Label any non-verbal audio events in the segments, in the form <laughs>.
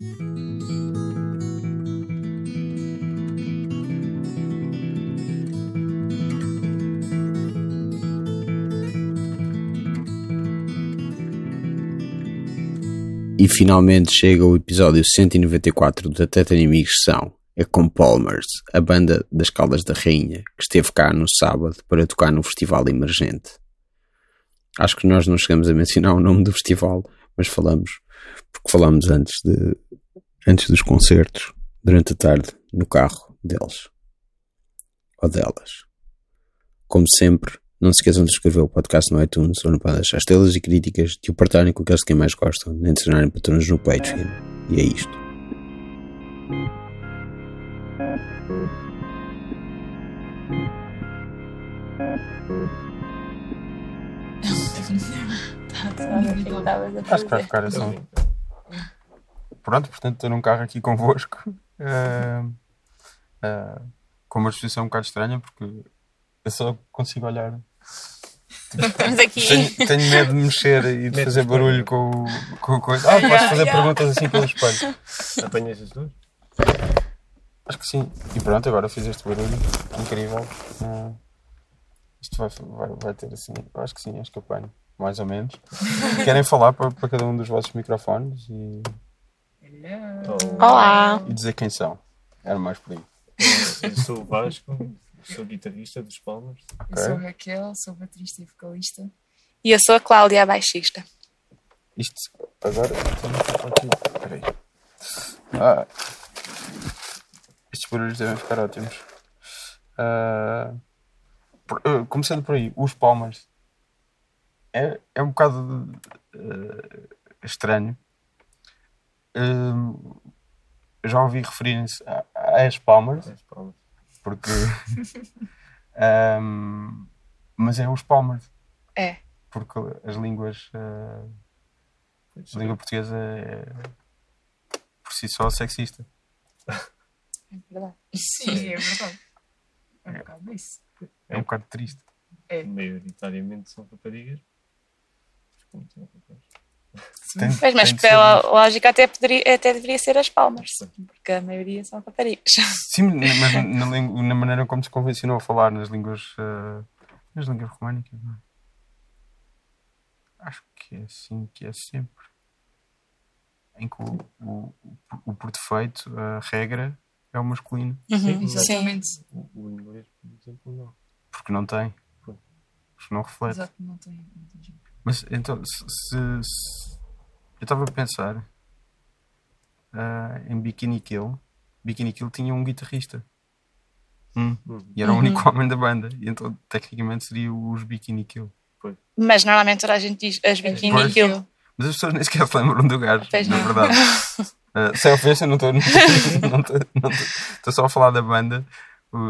E finalmente chega o episódio 194 da Teta Inimigos são é com Palmers, a banda das Caldas da Rainha, que esteve cá no sábado para tocar no Festival Emergente. Acho que nós não chegamos a mencionar o nome do festival, mas falamos, porque falamos antes, de, antes dos concertos, durante a tarde, no carro deles. Ou delas. Como sempre, não se esqueçam de escrever o podcast no iTunes ou no para deixar estrelas e críticas, de o partilharem com aqueles que mais gostam, nem de tornarem patrões no Patreon. E é isto. Acho que vai ficar assim. Pronto, portanto, estou num carro aqui convosco. Uh, uh, com uma exposição um bocado estranha, porque eu só consigo olhar. Estamos aqui. Tenho, tenho medo de mexer e de fazer barulho com, com a coisa. Ah, posso fazer perguntas assim pelo espelho. Apanhas as duas? Acho que sim. E pronto, agora fiz este barulho. Incrível. Ah, isto vai, vai, vai ter assim. Acho que sim, acho que apanho. Mais ou menos. <laughs> Querem falar para, para cada um dos vossos microfones e, Olá. e dizer quem são. Era mais por aí. Eu sou o Vasco, sou guitarrista dos Palmas. Ok? Eu sou a Raquel, sou baterista e vocalista. E eu sou a Cláudia, a baixista. Isto agora. Aqui. Peraí. Ah, estes barulhos devem ficar ótimos. Ah, por- ah, começando por aí, os palmas. É, é um bocado ah, estranho. Ah, já ouvi referirem-se a- a as palmas, As Palmas. porque. ahm, <laughs> mas é os palmas. É. Porque as línguas. ah, a língua portuguesa é por si só sexista. É verdade. Sim, é verdade. É um bocado isso. É um bocado triste. É. Maioritariamente são raparigas. Tem Pois, mas ser pela isto. lógica até, poderia, até deveria ser as palmas. Porque a maioria são raparigas. Sim, mas na, na maneira como se convencionou a falar nas línguas. ah, nas línguas românicas, não é? Acho que é assim que é sempre. Em que o, o, o por defeito, a regra é o masculino. Uhum, Exatamente. O, o inglês, por exemplo, não. Porque não tem. Porque não reflete. Exato, não tem, não tem jeito. Mas então, se, se- se- eu estava a pensar ah, em Bikini Kill. Bikini Kill tinha um guitarrista Hum. e era o único homem da banda. E então, tecnicamente, seria os Bikini Kill. Mas normalmente toda a gente diz as bikini Pois. kill. Mas as pessoas nem sequer se lembram do gajo, Pois na não. verdade. <laughs> Ah, sem ofensa, não estou. <laughs> Não estou- só a falar da banda.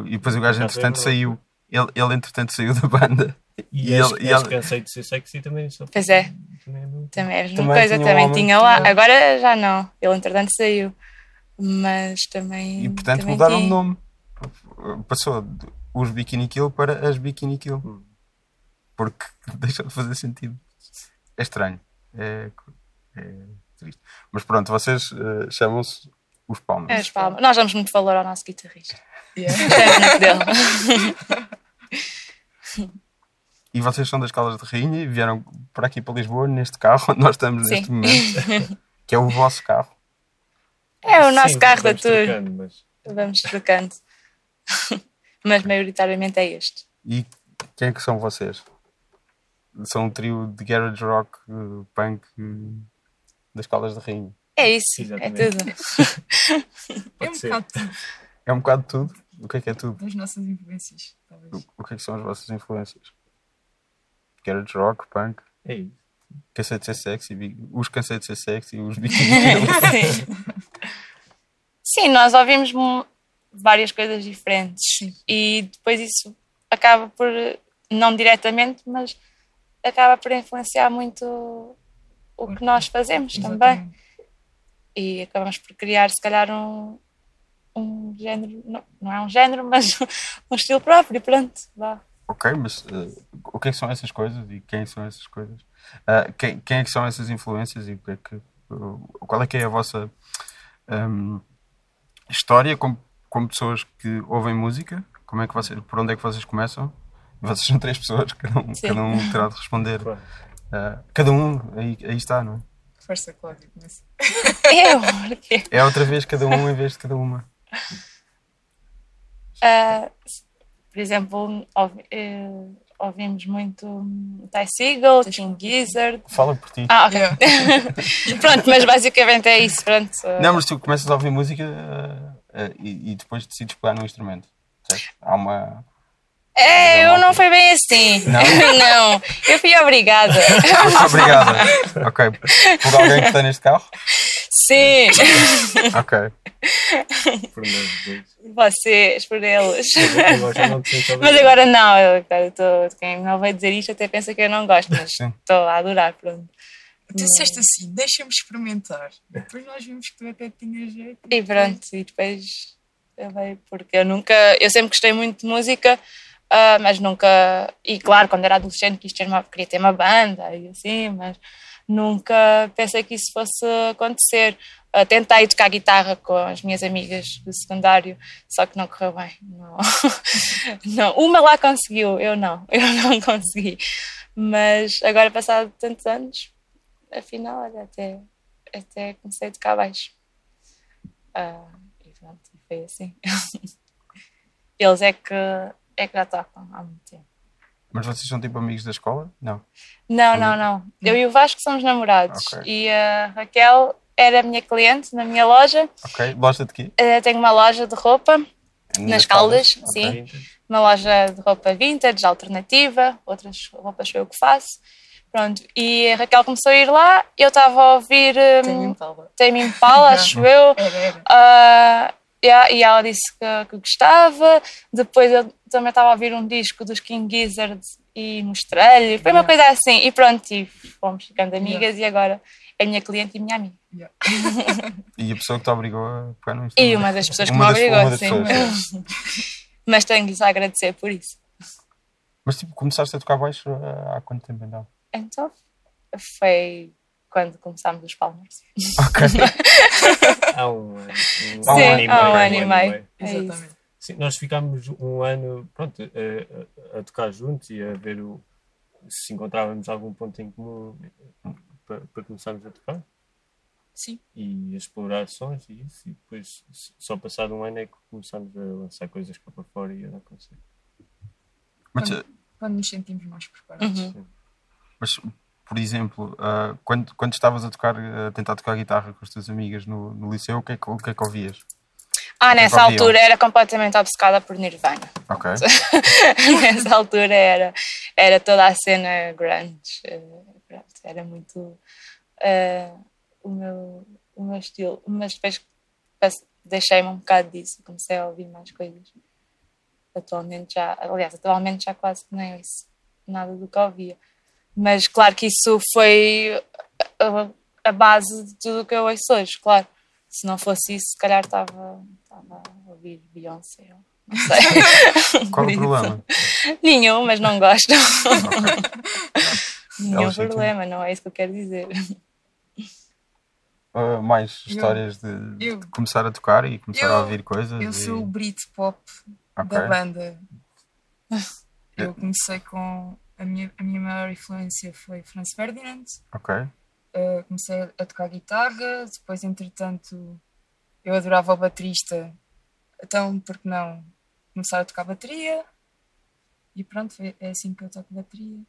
E depois o gajo, entretanto, saiu. Ele, ele, entretanto, saiu da banda. E, E ele- e ele- cansei de ser sexy também. Só, Pois é. Também é. Também é a mesma Também coisa, tinha um também homem tinha lá. tinha- Agora já não. Ele entretanto saiu. Mas também. E portanto também mudaram de tinha. nome. Passou de os Bikini Kill para as Bikini Kill. Hum. Porque <laughs> deixou de fazer sentido. É estranho. É, é triste. Mas pronto, vocês eh, chamam-se os Palmas. É, as palmas. Nós damos muito valor ao nosso guitarrista. Yeah. Gostamos muito dele. <laughs> E vocês são das Caldas de Rainha e vieram para aqui para Lisboa neste carro onde nós estamos Sim. neste momento. <laughs> que é o vosso carro. É o nosso Sim, carro da tour. trocando, mas Vamos trocando. <laughs> Mas maioritariamente é este. E quem é que são vocês? São um trio de garage rock, eh, punk eh, das Caldas de Rainha. É isso, Exatamente. é tudo. <laughs> É um ser. bocado tudo É um bocado de tudo. O que é que é tudo? das nossas influências, talvez. O que é que são as vossas influências? Garage rock, punk, é isso. cansei de ser sexy, os cansei de ser sexy, os <laughs> bikini kill. Sim. Sim, nós ouvimos várias coisas diferentes Sim. e depois isso acaba por, não diretamente, mas acaba por influenciar muito o que nós fazemos também. Exatamente. E acabamos por criar, se calhar, um, um género, não, não é um género, mas <laughs> um estilo próprio, pronto, vá. Ok, mas eh, o que é que são essas coisas e quem são essas coisas? Ah, quem, quem é que são essas influências e o que é que, qual é que é a vossa hum, história como, como pessoas que ouvem música? Como é que vocês, por onde é que vocês começam? Vocês são três pessoas, cada um, Sim. cada um terá de responder. Claro. Ah, cada um, aí, aí está, não é? Força, Cláudia, começa. Eu, É outra vez cada um em vez de cada uma. Ah, por exemplo, ouvi- eh, ouvimos muito Ty Seagal, King Gizzard. Fala por ti. Ah, ok. <laughs> Pronto, mas basicamente é isso. Pronto. Não, mas tu começas a ouvir música ah, e, e depois decides pegar num instrumento. certo? Há uma. É, eu não foi bem assim. Não? <laughs> Não, eu fui obrigada. <laughs> Obrigada. ok. Por alguém que está neste carro? Sim, <laughs> Ok. Vocês, por eles. Mas agora não, eu, cara, tô, quem não vai dizer isto até pensa que eu não gosto, mas estou a adorar, pronto. Tu disseste assim, deixa-me experimentar. Depois nós vimos que tu até tinhas jeito. E pronto, e depois eu veio, porque eu nunca, eu sempre gostei muito de música, ah, mas nunca, e claro, quando era adolescente quis ter uma, queria ter uma banda e assim, mas nunca pensei que isso fosse acontecer. Ah, tentei tocar guitarra com as minhas amigas do secundário, só que não correu bem. Não. <laughs> não. Uma lá conseguiu, eu não, <laughs> eu não consegui. Mas agora, passado tantos anos, afinal, olha, até, até comecei a tocar baixo. Ah, e pronto, foi assim. <laughs> Eles é que, é que já tocam há muito tempo. Mas vocês são tipo amigos da escola? Não. Não, não, não. Eu e o Vasco somos namorados. Ok. E a Raquel era minha cliente na minha loja. Ok. Loja de quê? Eh, tenho uma loja de roupa nas Caldas, Ok. sim. Uma loja de roupa vintage, alternativa. Outras roupas sou eu que faço. Pronto. E a Raquel começou a ir lá. Eu estava a ouvir Tem um, Impala. Tame Impala, acho eu. Yeah, e ela disse que, que gostava. Depois eu também estava a ouvir um disco dos King Gizzard e mostrei-lhe. Foi uma Yeah. coisa assim. E pronto, e fomos ficando amigas e agora é minha cliente e minha amiga. Yeah. <laughs> E a pessoa que te obrigou a pegar no E instrumento? uma das pessoas que Uma me das- obrigou, uma das sim. pessoas, <laughs> Mas tenho-lhes a agradecer por isso. Mas tipo, começaste a tocar baixo ah, há quanto tempo então? Então foi quando começámos os Palmers. Ok. <laughs> Há um, ano- Há um Sim, ano e há um meio. ano e meio. É isso. Exatamente. Sim, nós ficámos um ano pronto, a, a- tocar juntos e a ver o, se encontrávamos algum ponto em comum para, para começarmos a tocar Sim. e a explorar sons e isso. E depois, só passado um ano, é que começámos a lançar coisas cá para fora e a dar concerto. Mas, Quando, quando nos sentimos mais preparados. Uhum. mas, por exemplo, ah, quando, quando estavas a tocar, a tentar tocar guitarra com as tuas amigas no, no liceu, o que, é que, o que é que ouvias? Ah, nessa altura era completamente obcecada por Nirvana. Ok. <laughs> Nessa altura era, era toda a cena grunge. eh, era muito eh, o, meu, o meu estilo. Mas depois deixei-me um bocado disso. Comecei a ouvir mais coisas. Atualmente já, aliás, atualmente já quase que nem ouço nada do que ouvia. Mas claro que isso foi a, a base de tudo o que eu ouço hoje, claro. Se não fosse isso, se calhar estava estava a ouvir Beyoncé. ou Não sei. <laughs> Qual o problema? Nenhum, mas não gosto. <laughs> Nenhum Elas sim, problema, não é isso que eu quero dizer. Ah, mais Eu- histórias de, de eu- começar a tocar e começar eu- a ouvir coisas? Eu e- sou o Britpop Ok. da banda. <laughs> Eu comecei com. A minha, a minha maior influência foi Franz Ferdinand. Ok. Uh, comecei a tocar guitarra, depois, entretanto, eu adorava o baterista, então, por que não começar a tocar bateria? E pronto, é assim que eu toco bateria.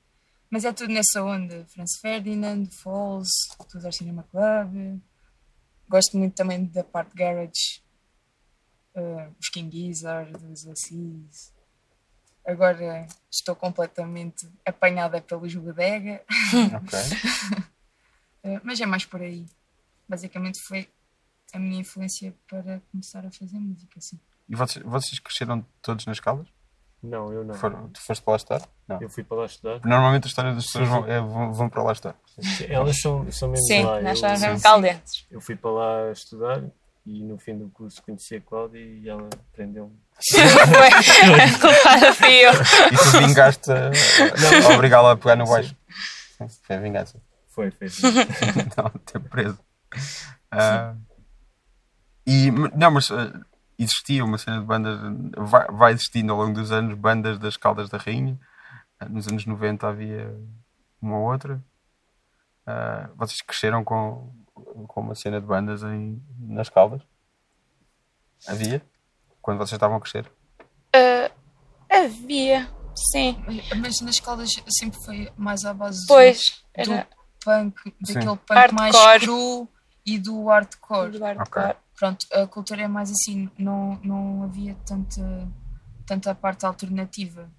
Mas é tudo nessa onda: Franz Ferdinand, Falls, tudo ao Cinema Club. Gosto muito também da parte garage, uh, os King Gizzard, os Assis. Agora estou completamente apanhada pelos Bodega. Ok. <laughs> Uh, mas é mais por aí. Basicamente foi a minha influência para começar a fazer música, assim. E vocês, vocês cresceram todos nas Caldas? Não, eu não. Foram, tu foste para lá estar? Não. Eu fui para lá estudar. Normalmente a história das pessoas vão, é, vão, vão para lá estar. Elas são, são mesmo Sim, lá. nós eu, somos mesmo eu fui para lá estudar e no fim do curso conheci a Cláudia e ela prendeu-me. Foi <laughs> a culpada fui eu. E tu vingaste a, a obrigá-la a pegar no baixo. Sim, Foi a vingança. Foi, foi. <laughs> Não, ter preso. Ah, E, não, mas eh, existia uma cena de bandas, vai, vai existindo ao longo dos anos, bandas das Caldas da Rainha. Eh, Nos anos 90 havia uma ou outra. Vocês cresceram com, com uma cena de bandas em, nas Caldas? Havia? Quando vocês estavam a crescer? Havia, sim. Mas nas caldas sempre foi mais à base Pois, do era punk, daquele punk Hardcore. mais cru e do hardcore. do hardcore. Pronto, a cultura é mais assim, não, não havia tanta, tanta parte alternativa.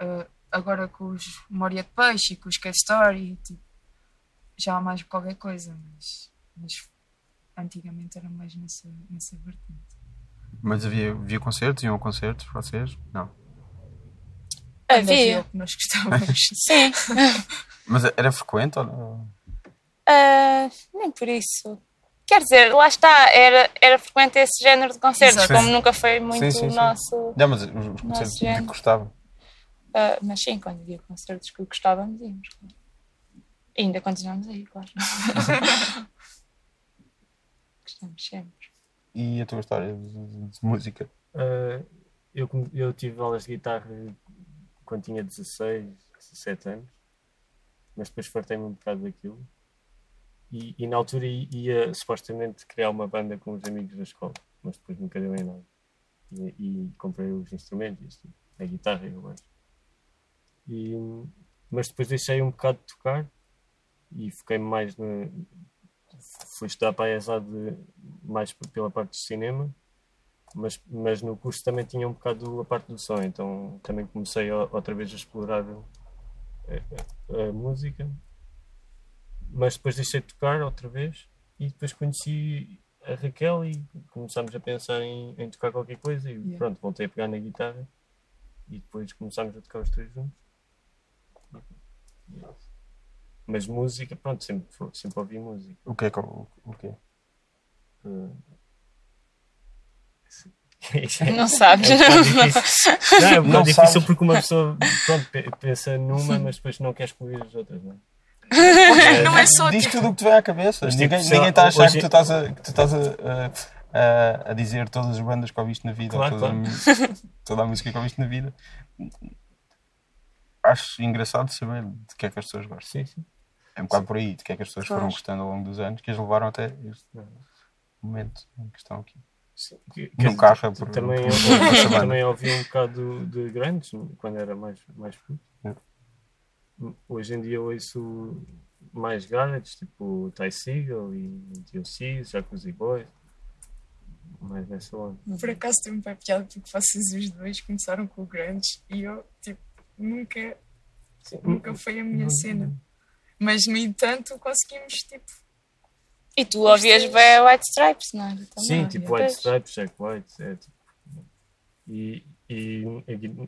Uh, agora com os Moria de Peixe e com os Cave Story, tipo, já há mais qualquer coisa, mas, mas antigamente era mais nessa, nessa vertente. Mas havia, havia concertos? Iam a concertos vocês? Não. Havia, o que nós gostávamos. <laughs> sim. <laughs> Mas era frequente ou não? Ah, nem por isso. Quer dizer, lá está, era, era frequente esse género de concertos, Exato. como nunca foi muito Sim, sim, sim. nosso. Não, mas os, os concertos que gostavam. Ah, mas sim, quando havia concertos que gostávamos, íamos. claro. E ainda continuamos aí, claro. <laughs> Gostamos sempre. E a tua história de, de- música? Ah, eu, eu tive aulas de guitarra quando tinha 16, 17 anos, mas depois fartei-me um bocado daquilo. E, e na altura ia supostamente criar uma banda com os amigos da escola, mas depois nunca deu em nada. E, e comprei os instrumentos, tudo, a guitarra e o. E, mas depois deixei um bocado de tocar e foquei-me mais no. Fui estudar para a ESAD mais pela parte de cinema mas, mas no curso também tinha um bocado a parte do som, então também comecei outra vez a explorar a, a- a música, mas depois deixei de tocar outra vez e depois conheci a Raquel e começámos a pensar em, em tocar qualquer coisa e Yeah. pronto, voltei a pegar na guitarra e depois começámos a tocar os três juntos. Mas música, pronto, sempre, sempre ouvi música. O que é o, o quê? Uh, Não sabes? É <laughs> difícil. Não, é um Não bocado difícil sabes. porque uma pessoa pronto, pe- pensa numa, mas depois não quer excluir as outras, não é? <laughs> Não é só Diz tipo, tudo o que te vem à cabeça. Mas, ninguém tipo, ninguém está a achar hoje- que tu estás, a, que tu estás a, a- a- a dizer todas as bandas que ouviste na vida, Claro, toda, claro. A, toda a música que ouviste na vida. Acho engraçado saber de que é que as pessoas gostam. Sim, sim. É um bocado por aí, de que é que as pessoas foram Claro. gostando ao longo dos anos, que as levaram até este momento em que estão aqui. Sim, que- carro é por- também, por- também ouvi um bocado de grandes quando era mais, mais puto. É. Hoje em dia ouço mais garage, tipo Ty Seagal e TLC, Jacuzzi Boys. Mais nessa onda. por acaso tem um pé piada porque vocês os dois começaram com o grandes e eu tipo, nunca, nunca foi a minha cena. Mas no entanto conseguimos tipo E tu ouvias bem a White Stripes, não é? Sim, tipo. White Stripes, Jack White. É, tipo, e, e,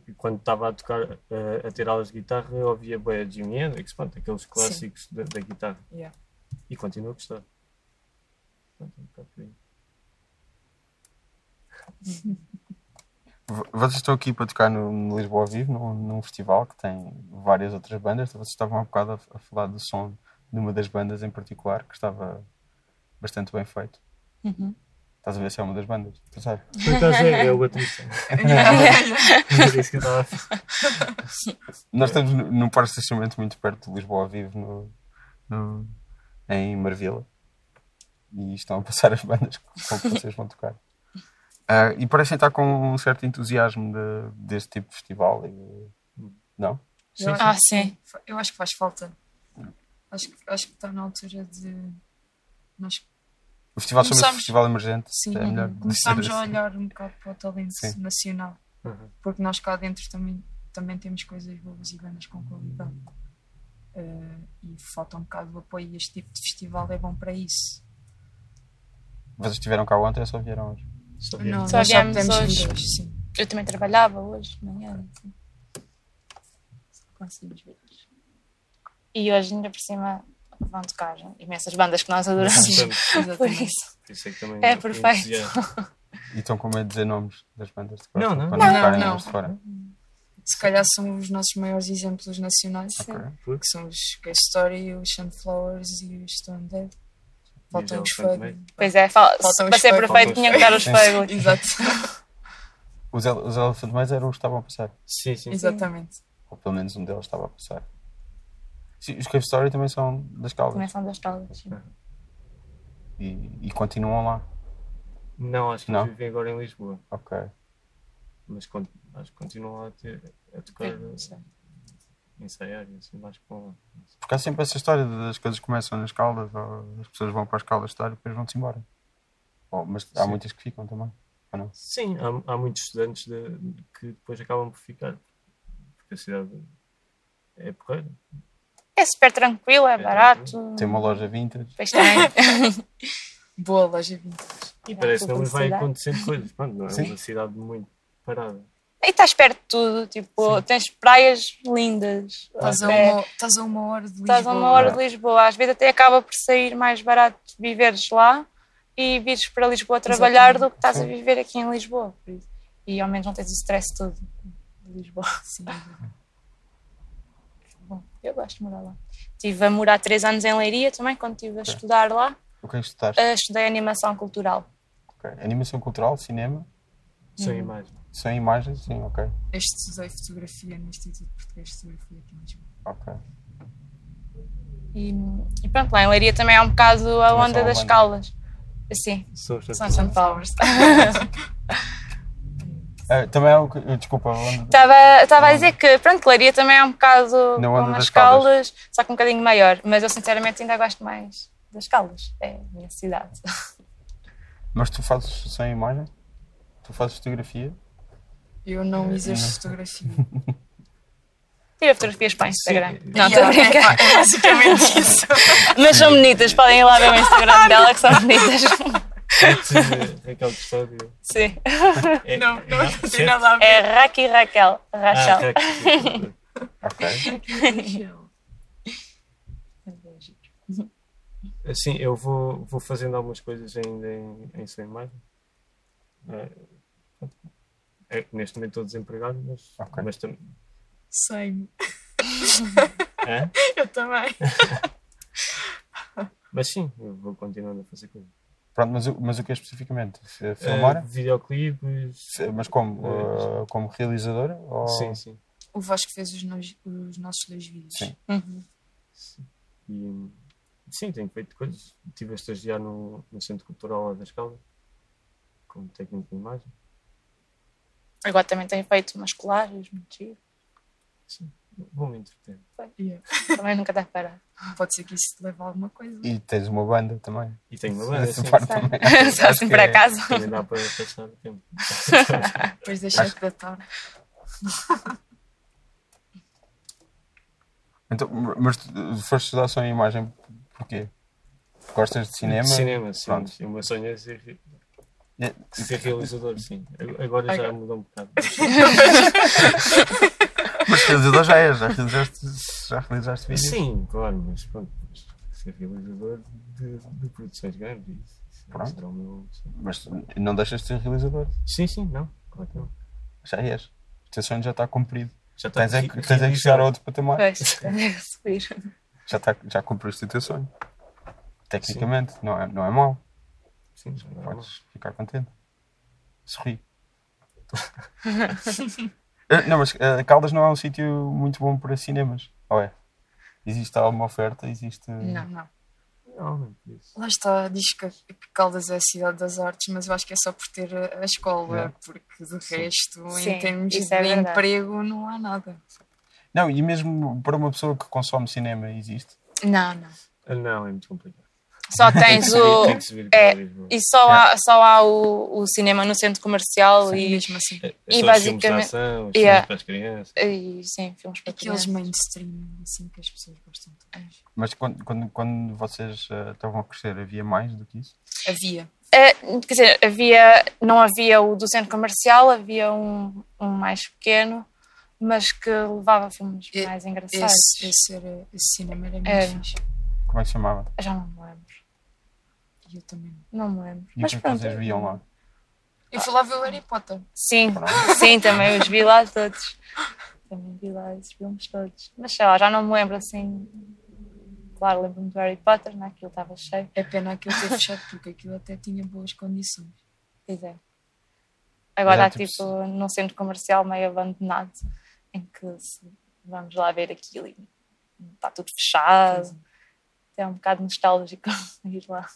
e quando estava a tocar, eh, a ter aulas de guitarra, eu ouvia bem a Jimi Hendrix, pronto, aqueles clássicos da, da guitarra. Yeah. E continuo a gostar. É um Vocês estão aqui para tocar no, no Lisboa ao Vivo, num, num festival que tem várias outras bandas. Vocês estavam há bocado a, a falar do som de uma das bandas em particular que estava bastante bem feito. Uhum. Estás a ver se é uma das bandas? Tu sabes? <laughs> Por acaso é, é o baterista. Era isso que eu estava a falar. Nós estamos num parque de estacionamento muito perto de Lisboa ao Vivo, no, no- em Marvila. E estão a passar as bandas com que vocês vão tocar. <laughs> Ah, e parecem estar com um certo entusiasmo de- deste tipo de festival. e- não? Acho Ah, sim. Eu acho que faz falta. Acho, acho que está na altura de. Nós O festival chama-se Começamos- Festival Emergente. sim, é melhor dizer começamos a assim. olhar um bocado para o talento Sim. nacional. Uhum. Porque nós cá dentro também, também temos coisas boas e bandas com qualidade. Eh, e falta um bocado de apoio e este tipo de festival é bom para isso. Vocês estiveram cá ontem ou só vieram hoje? Só Não, viemos. Só nós viemos hoje. hoje, sim. Eu também trabalhava hoje, de manhã. Assim. Conseguimos ver. E hoje, ainda por cima, vão tocar imensas bandas que nós adoramos. <laughs> Por isso. Isso é que também É perfeito. E estão com medo de dizer nomes das bandas de Não, costa, não. Não, não. eles de fora. Se calhar são os nossos maiores exemplos nacionais, Ok. que são os Gay Story, os Sunflowers e os Stone Dead. Faltam os feios. Pois é, fal- Faltam para os ser feios. perfeito Faltam tinha os que estar os feios. Exato. Os, ele- os Elephant Maze eram os que estavam a passar. Sim, sim. Exatamente. Ou pelo menos um deles estava a passar. Sim, os Cave Story também são das caldas. Começam das caldas. sim. E, e continuam lá. Não, acho que Não? eles vivem agora em Lisboa. Ok. Mas con- acho que continuam lá a, ter, a tocar, sei. a ensaiar e assim mais com lá. Porque há sempre essa história de- das coisas começam nas caldas, ou as pessoas vão para as caldas estar e depois vão-se embora. Ou- mas há Sim. muitas que ficam também. Ou não? Sim, há, há muitos estudantes de- que depois acabam por ficar. Porque a cidade é porreira. É super tranquilo, é É barato. Tem uma loja vintage. Depois também. <laughs> Boa loja vintage. E É, parece que não vai acontecendo coisas. Pronto, não é Sim. uma cidade muito parada. E estás perto de tudo, tipo, tens praias lindas. Estás a, uma, estás a uma hora de Lisboa. estás a uma hora de Lisboa. Às vezes até acaba por sair mais barato viveres lá e vires para Lisboa trabalhar Exatamente. do que estás a viver aqui em Lisboa. E ao menos não tens o stress todo de Lisboa. Sim. <laughs> Bom, eu gosto de morar lá. Estive a morar três anos em Leiria também, quando estive a estudar lá. O que é que estudaste? Uh, estudei animação cultural. Ok. Animação cultural, cinema, São Uhum. imagens. são imagens, sim, ok. Eu estudei fotografia no Instituto Português de Fotografia aqui em Lisboa. Ok. E, e pronto, lá em Leiria também é um bocado a Também onda das caldas. Assim, São os são Sunflowers. <laughs> <laughs> Ah, também é o que. Desculpa, onde- Estava estava a dizer que, pronto, Leiria também é um bocado Na com onda umas das caldas. caldas, só que um bocadinho maior. Mas eu sinceramente ainda gosto mais das caldas. É a minha cidade. <laughs> mas tu fazes sem imagem? Tu fazes fotografia? Eu não exerço fotografia. <laughs> Tira fotografias para o Instagram. Sim. Não, estou a Yeah, brincar. É basicamente <laughs> isso. Mas são bonitas, podem ir lá ver o Instagram dela que são bonitas. Raquel Custódio. Sim. É, Não, não, não certo? tem nada a ver. É Raki Raquel. Ah, Rachel. Raquel. Ok. Assim, eu vou, vou fazendo algumas coisas ainda em, em sem imagem. É, é, neste momento estou desempregado, mas, Ok. mas também. Sei. Hã? Eu também. Mas sim, eu vou continuando a fazer coisas. Pronto, mas, o- mas o que é especificamente? F- Filmar? Eh, videoclipes. Mas como? Ah, como realizadora? Ou... Sim, sim. O Vasco fez os, os nossos dois vídeos. Sim. Uhum. E, sim, tenho feito coisas. Estive a estagiar no, no Centro Cultural lá da Escala, como técnico de imagem. Agora também tenho feito umas colagens, muito giro. Sim, vou-me entreter. Yeah. Também nunca dá para. Pode ser que isso te leve a alguma coisa. E tens uma banda também. E tenho uma banda, sim. parte também. <laughs> Só assim por é- acaso. Também dá para passar o tempo. Depois das 7 da tarde. Então, mas tu foste estudar só em imagem porquê? Gostas de cinema? Cinema, sim. Pronto. O meu sonho é ser, É, ser realizador, sim. Agora já mudou um bocado. <laughs> Mas realizador já és, já realizaste, já realizaste vídeos? Sim, claro, mas pronto. mas Ser realizador de, de produções grandes. Pronto. será o meu sonho. Mas não deixas de ser realizador, Sim, sim, não. Claro que não. já és. O teu sonho já está cumprido. Já está Tens é, que- tens é que chegar a outro patamar. Pois, subir. Já, está, já cumpriste o teu sonho. Tecnicamente, não é, não é mau. Sim, não. Podes ficar contente. Sorri. <laughs> Eh, não, mas eh, Caldas não é um sítio muito bom para cinemas. Ou é? Existe alguma oferta? Existe. Não, não. Lá está, diz que, que Caldas é a cidade das artes, mas eu acho que é só por ter a, escola, Yeah. porque do resto, Sim, em termos de é emprego, não há nada. Não, e mesmo para uma pessoa que consome cinema existe. Não, não. Não, é muito complicado. Só <laughs> tens o. Tem que subir para É. E só há, só há o, o cinema no centro comercial E e, mesmo assim, É, é e só os filmes de basicamente- ação, os Yeah. filmes para as crianças. e sim, filmes para aqueles crianças. mainstream, assim, que as pessoas gostam todas. Mas quando, quando, quando vocês eh, estavam a crescer, havia mais do que isso? Havia. É, quer dizer, havia, não havia o do centro comercial, havia um, um mais pequeno, mas que levava filmes E- mais engraçados. Esse, esse, era, esse cinema era muito fixe. Como é que se chamava? Já não me lembro. E eu também não. Não me lembro. E mas que é pronto. vocês viam lá? Eu fui lá ver o Harry Potter. Sim, sim, também os vi lá todos. Também vi lá esses filmes todos. Mas sei lá, já não me lembro assim. claro, lembro-me do Harry Potter, né? aquilo estava cheio. É pena aquilo ter fechado porque aquilo até tinha boas condições. Pois é. Agora É, há tipo, tipo num centro comercial meio abandonado, em que se- vamos lá ver aquilo e está tudo fechado. É um bocado nostálgico <laughs> ir lá.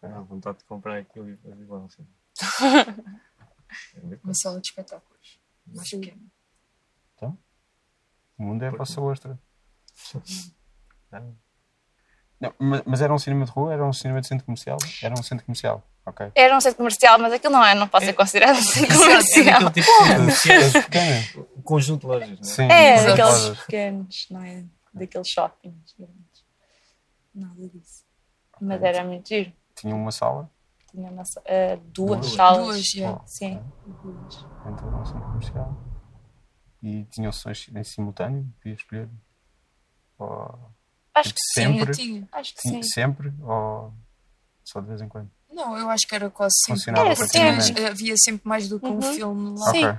Dá vontade de comprar aquilo e fazer igual. Assim. <laughs> É Uma sala de espetáculos. Mais pequena. O mundo é a vossa ostra. Ah, Não, mas, mas era um cinema de rua? Era um cinema de centro comercial? Era um centro comercial. Ok. Era um centro comercial, mas aquilo não é, não pode ser considerado um centro comercial. aquele tipo de <laughs> pequena. um conjunto de lojas, não é? Sim. É, daqueles Lojas. pequenos, não é? Daqueles shoppings grandes. Nada disso. Mas era muito giro. Tinha uma sala Tinha uma, sa- eh, duas, Duas. salas. Duas. Oh, Sim, duas. um centro comercial. E tinham sessões em simultâneo? Podia escolher? Ou Acho que sim. Sempre. Eu tinha. Acho que tinha- sim. sempre? Ou só de vez em quando? Não, eu acho que era quase sempre. Era Porque tinha- sempre. havia sempre mais do que um Uhum. filme lá. Sim. Ok.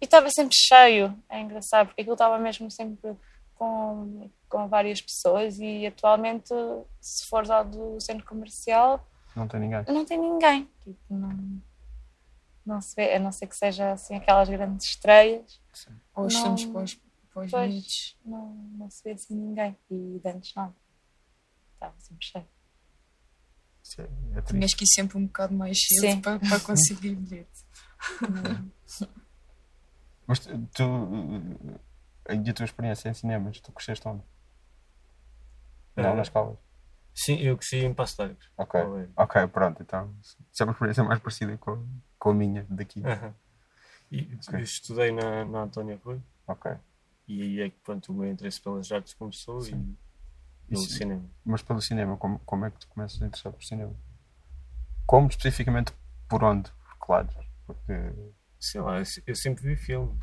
E estava sempre cheio. É engraçado, porque aquilo estava mesmo sempre com, com várias pessoas. E atualmente, se fores ao do centro comercial, Não tem ninguém. não tem ninguém. Tipo, não, não se vê, a não ser que seja assim aquelas grandes estreias. Ou os Não. filmes para os, para os Pois. Não, não se vê assim ninguém. E de antes não. Estava sempre cheio. É. Tinhas que ir sempre um bocado mais cedo para, para conseguir bilhete. <laughs> Mas tu, e a tua experiência em cinemas, tu cresceste onde? Não, nas escolas. Sim, eu cresci em Passo de Arcos. Ok. Ok, pronto. Então, isso é uma experiência mais parecida com, com a minha daqui. E Ok. eu estudei na, na Antónia Rui Ok. e aí é que pronto, o meu interesse pelas artes começou e pelo Isso- cinema. Mas pelo cinema, como, como é que tu começas a interessar por cinema? Como especificamente por onde? Por que lados? Porque. Sei lá, eu eu sempre vi filmes.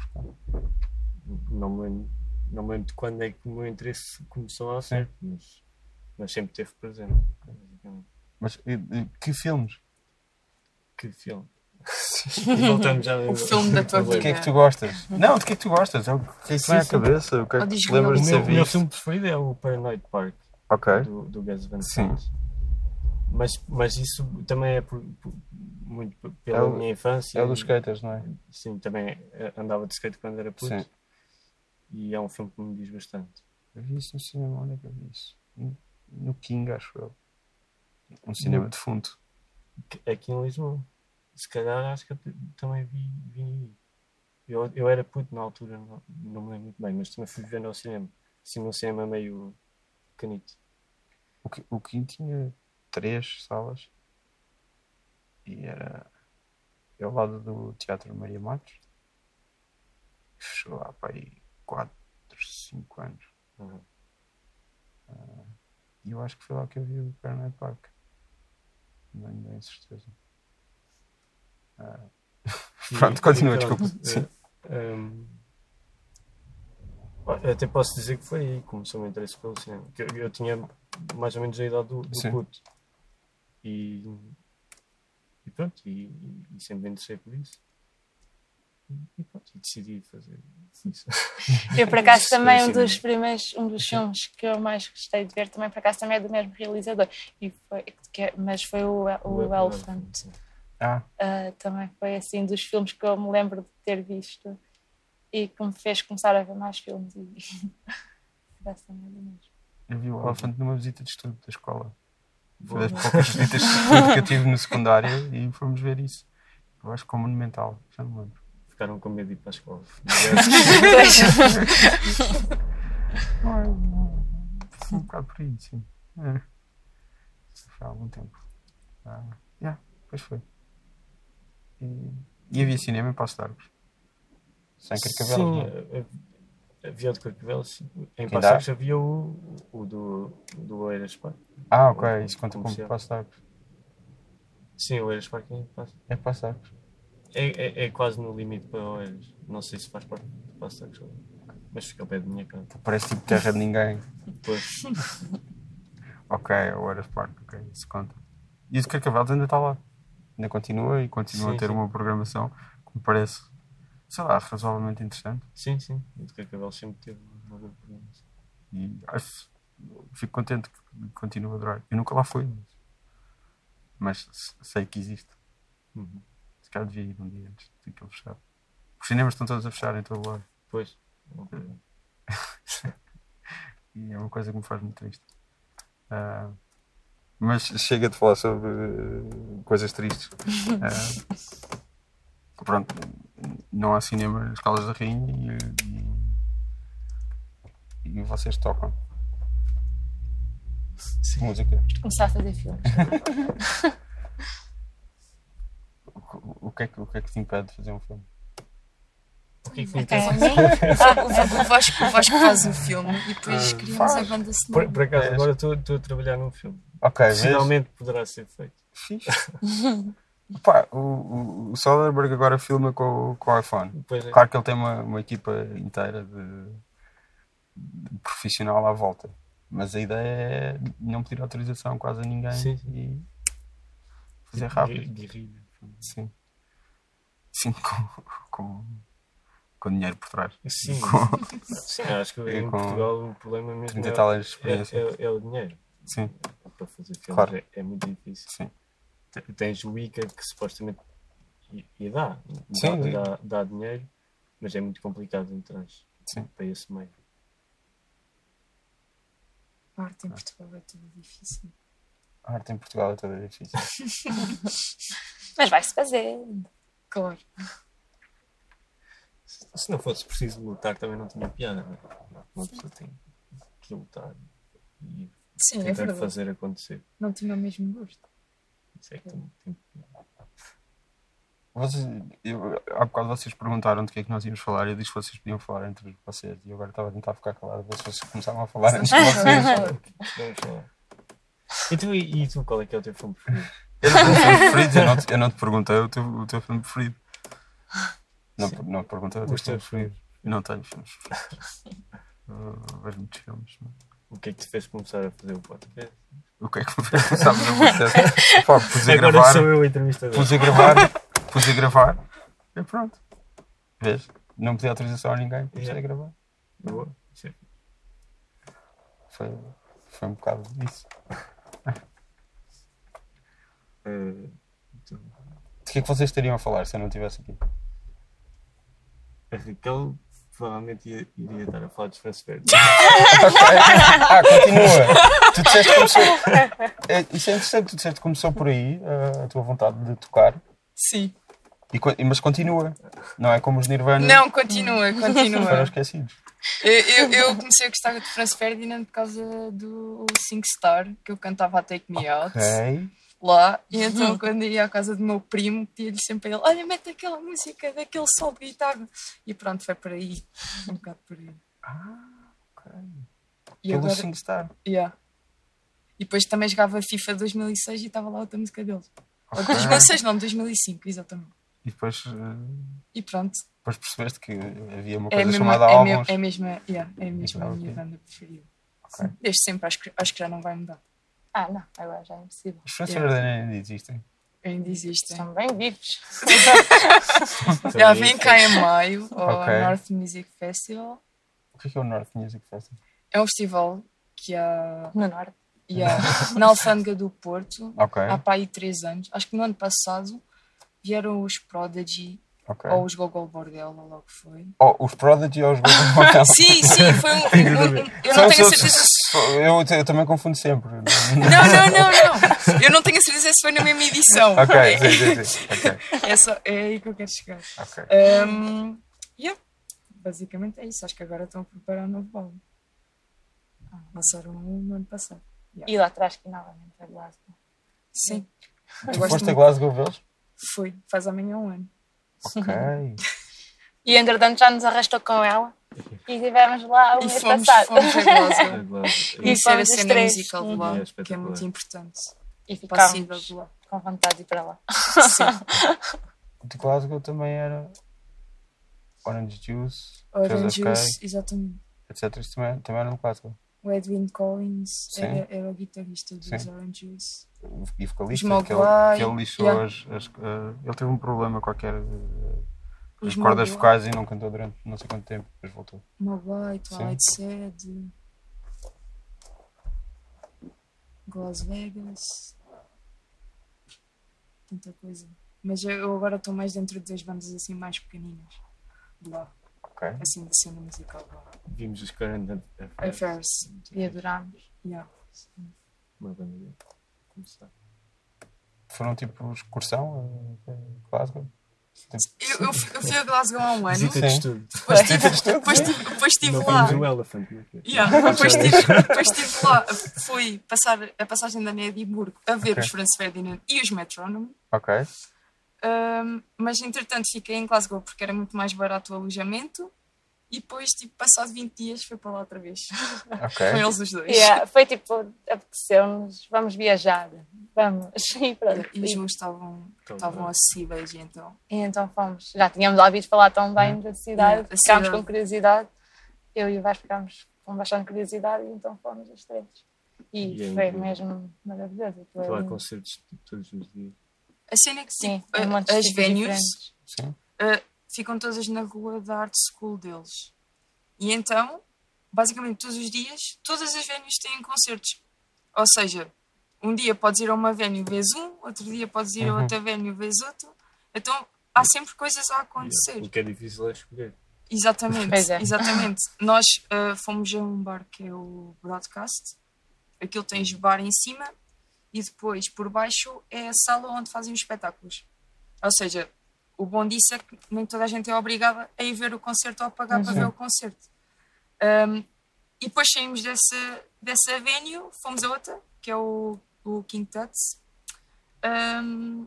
Não me lembro, não me lembro de quando é que o meu interesse começou a ser, mas, mas sempre teve presente. basicamente. Mas e- e que filmes? Que filme? <laughs> voltamos já O filme da tua <laughs> De que é vida. que tu gostas? Não, de que é que tu gostas? O que é que vem à cabeça? O que é que te lembras O de meu, ter o meu visto? filme preferido é o Paranoid Park, Ok. do, do Gus Van Sim. Sant. Mas, mas isso também é por, por- muito pela É o- minha infância. É o dos skaters, não é? Sim, também andava de skate quando era puto. Sim. E é um filme que me diz bastante. Eu vi isso no cinema, onde é que eu vi isso? No- King, acho eu. Um cinema de fundo. Aqui em Lisboa. Se calhar acho que eu também vi, vi. Eu, eu era puto na altura, não, não me lembro muito bem, mas também fui vendo ao cinema. Assim, num cinema meio canito. O, Ki- o King tinha três salas e era ao lado do Teatro Maria Matos. Fechou lá para aí 4, 5 anos. Uhum. E eu acho que foi lá que eu vi o Paranoid Park. Não tenho bem certeza. Ah, E- <laughs> Pronto, continua, e pronto, desculpa. Sim. eh, ehm, olha, até posso dizer que foi aí que começou o meu interesse pelo cinema. Que eu, eu tinha mais ou menos a idade do, do Sim. puto. E, e pronto, e, e sempre me interessei por isso. E pronto, e decidi fazer isso. <laughs> Eu, por acaso, também um sim. dos primeiros, um dos filmes que eu mais gostei de ver, também por acaso também é do mesmo realizador. E foi, que é- mas foi o, o, O- Elephant. ah, Ah, também foi assim dos filmes que eu me lembro de ter visto e que me fez começar a ver mais filmes. E <laughs> mesmo. eu vi o Elefante numa visita de estudo da escola. Foi das poucas visitas de estudo que eu tive no <laughs> secundário e fomos ver isso. Eu acho que é monumental, já não me lembro. Ficaram com medo de ir para a escola. Um bocado por aí, sim. É. Isso foi há algum tempo. Ah, yeah, pois foi. E, e havia cinema em Passo de Arcos. Sem carcavelos, Sim, não é? eh, havia o de Carcavelos. Em Ainda há? Passagos havia o, o do, do Oeiras Park. Ah, ok, isso conta como. Passo de Arcos. Sim, o Oeiras Park é em Passo- É Passo de Arcos. É, é, é quase no limite para Oeiras. Não sei se faz parte do Passagos, mas fica ao pé da minha casa. Parece tipo terra de ninguém. Depois, <laughs> Ok, o Horas Park, ok, isso conta. E o Carcavelos ainda está lá. Ainda continua e continua Sim, a ter sim. uma programação que me parece, sei lá, razoavelmente interessante. sim, sim, o Carcavelos sempre teve uma boa programação. E acho, fico contente que continue a durar. Eu nunca lá fui, mas s- sei que existe. Uhum. Calhar devia ir um dia antes de aquilo fechar. Os cinemas estão todos a fechar em todo lado. Pois. <laughs> E é uma coisa que me faz muito triste. Ah, mas chega de falar sobre eh, coisas tristes. Ah, <laughs> pronto, não há cinema nas Caldas da Rainha e, e, e vocês tocam. Música. Começar a fazer filmes. <laughs> O, que é que, o que é que te impede de fazer um filme? O que é que me mim? O, o Vasco, o Vasco faz o filme e depois Ah, criamos faz. a banda Por, sonora. por acaso, És. agora estou estou a trabalhar num filme. Ok, vês? Finalmente poderá ser feito. Fixe. <laughs> Pá, o, o, o Soderbergh agora filma com, o- com o iPhone. É. Claro que ele tem uma, uma equipa inteira de, de profissional à volta. Mas a ideia é não pedir autorização quase a ninguém Sim, sim. e fazer rápido. Guerrilha. Sim. Sim, <laughs> com, com, com dinheiro por trás. Sim, Com <laughs> sim, acho que em Portugal o problema mesmo 30 é, é, é- é o dinheiro. Sim, Para fazer filmes Claro. é, é muito difícil. sim. Te- Tens o Wicca que supostamente e, e dá, Sim, dá, sim. dá, dá dinheiro, mas é muito complicado entrar para esse meio. A arte em Portugal é tudo difícil. A arte em Portugal é toda difícil. <laughs> Mas vai-se fazer. Claro. Se não fosse preciso lutar, também não tinha piada. Né? Uma pessoa tem que lutar e Sim, é tentar verdade. fazer acontecer. Não tinha o mesmo gosto. Isso é que tem, tem Vocês, eu, há bocado vocês perguntaram de que é que nós íamos falar e eu disse que vocês podiam falar entre vocês e eu agora estava a tentar ficar calado, ver se vocês começavam a falar antes de vocês. <laughs> E tu, e, e tu, qual é que é o teu filme preferido? Eu não tenho filme <laughs> preferido, eu não, te- eu não te perguntei o teu, o teu filme preferido. Não, Sim. não perguntei o teu filme preferido. Eu não tenho filmes preferidos. <laughs> Eu vejo muitos filmes. não é? O que é que te fez começar a fazer o podcast? O que é que me fez começar a fazer o podcast? <laughs> Pá, pus a Agora gravar, sou eu a entrevistador. pus a gravar, pus a gravar e pronto. Vês? Não pedi autorização a ninguém, pus a Yeah. gravar. Boa. Isso é- Foi, foi um bocado disso. Eh, tu- De que é que vocês estariam a falar se eu não estivesse aqui? a Raquel provavelmente ia, iria estar a falar dos França Verde. <laughs> Ah, continua! Tu disseste que começou. É, isso é interessante, tu disseste que começou por aí a, a tua vontade de tocar, Sim. e, mas continua. Não é como os Nirvana Não, continua, foram continua. esquecidos. Eu, eu, eu comecei a gostar de Franz Ferdinand por causa do Sing Star, que eu cantava a Take Me Out Ok. Lá. E então, quando ia à casa do meu primo, pedia-lhe sempre a ele: Olha, mete aquela música daquele sol de guitarra. E pronto, foi por aí. Um bocado por aí. ok. E Pelo agora, SingStar. yeah. E depois também jogava FIFA 2006 e estava lá outra música deles. Ou Ok. 2006, não, 2005, exatamente. E depois, eh, E pronto. depois percebeste que havia uma É, coisa mesmo, chamada é, me, álbuns. é mesmo, yeah, é mesmo a Ok. minha banda preferida. Ok. Sim. Desde sempre, acho que, acho que já não vai mudar. Ah, não, agora já é impossível. Os Yeah. Verde ainda existem. Ainda existem. Estão bem vivos. <laughs> Já vem cá em maio ao Ok. North Music Festival. O que é que é o North Music Festival? É um festival que há, No norte. e há <laughs> na Alfândega do Porto Ok, há para aí três anos. Acho que no ano passado vieram os Prodigy ok. ou os Gogol Bordel, ou logo foi. Oh, os Prodigy ou os Golden <laughs> Sim, sim, foi um. um- um- eu não tenho a certeza se. Eu, eu também confundo sempre. Não, não, não, não. Eu não tenho a certeza se foi na mesma edição. ok, sim, sim, sim. Ok, É, só, é aí que eu quero chegar. ok. Um, yeah. Basicamente é isso. Acho que agora estão a preparar um novo álbum. Ah, Lançaram um no ano passado. E lá atrás que novamente foi Glasgow. Sim. Tu foste a. Glasgow vê-los? Foi, faz amanhã um ano. Ok. <laughs> E entretanto já nos arrastou com ela. E estivemos lá o E mês fomos, passado. fomos a Glasgow. <laughs> E Conhecer a fomos os cena três. musical de lá, É que é muito importante. E a ficámos com vontade de ir para lá. Sim. <laughs> De Glasgow também era Orange Juice, Orange Juice, exatamente. etc. Isso também, também era no Glasgow. O Edwin Collins era, era o guitarrista dos Sim. Orange Juice. E vocalista, que ele, que ele lixou yeah. as, as- eh, Ele teve um problema qualquer. eh, Os as cordas vocais e não cantou durante não sei quanto tempo, depois voltou. Mogwai, Twilight Sad. Las Vegas. Tanta coisa. Mas eu- agora estou mais dentro das bandas assim mais pequeninas. De lá. Ok. Assim de cena musical de lá. Vimos os Current Affairs. E adorámos. Yeah. Uma banda de começar. Foram tipo excursão a Glasgow? Eu, eu, fui- eu fui a Glasgow há um ano. Visita de Sim. estudo. Depois estive, depois depois Não lá. o Elephant. foi? Yeah, <laughs> depois, estive, lá. Fui passar a passagem da minha Edimburgo a ver Ok. os Franz Ferdinand e os Metronome. Ok. Um, mas entretanto fiquei em Glasgow porque era muito mais barato o alojamento. E depois, tipo, passado 20 dias, fui para lá outra vez. Ok. Com eles os dois. Yeah, foi tipo, apeteceu-nos, vamos viajar, vamos. <laughs> E pronto. E os voos estavam, estavam é. acessíveis, e então. E então fomos. Já tínhamos ouvido falar tão bem da cidade, Yeah, a ficámos cidade. com curiosidade. Eu e o Vasco ficámos com bastante curiosidade e então fomos os três. E E é foi incrível. mesmo maravilhoso. é Estou a lindo. concertos tipo, todos os dias. A cena é que, Sim, tipo, a- montes de as venues diferentes. Sim. uh, ficam todas na rua da Art School deles. E então, basicamente, todos os dias, todas as venues têm concertos. Ou seja, um dia podes ir a uma venue vez um, outro dia podes ir a Uhum. outra venue vez outro. Então, há sempre coisas a acontecer. O que é difícil é escolher. Exatamente, <laughs> é. exatamente. Nós uh, fomos a um bar que é o Broadcast. Aquilo tens bar em cima e depois por baixo é a sala onde fazem os espetáculos. Ou seja, o bom disso é que nem toda a gente é obrigada a ir ver o concerto ou a pagar para Uhum. ver o concerto. Um, e depois saímos dessa, dessa venue, fomos a outra, que é o, o King Tuts. Um,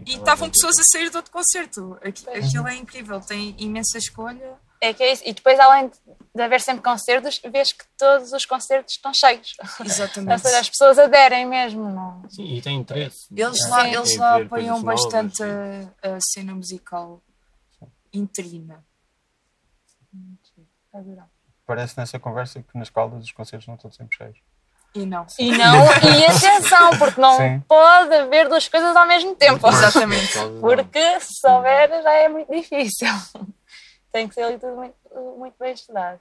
e estava estavam pessoas a sair de outro concerto. Aqui- Aquilo é incrível, tem imensa escolha. É que é isso. E depois, além de haver sempre concertos, vês que todos os concertos estão cheios. Ou Exatamente. seja, as pessoas aderem mesmo, não? Sim, e tem interesse. Eles lá, eles lá apoiam bastante a, a cena musical interina. Parece nessa conversa que nas caldas os concertos não estão sempre cheios. E não. E não, e atenção, porque não Sim. pode haver duas coisas ao mesmo tempo. Exatamente. Porque se souber já é muito difícil. Tem que ser ali tudo muito, muito bem estudado.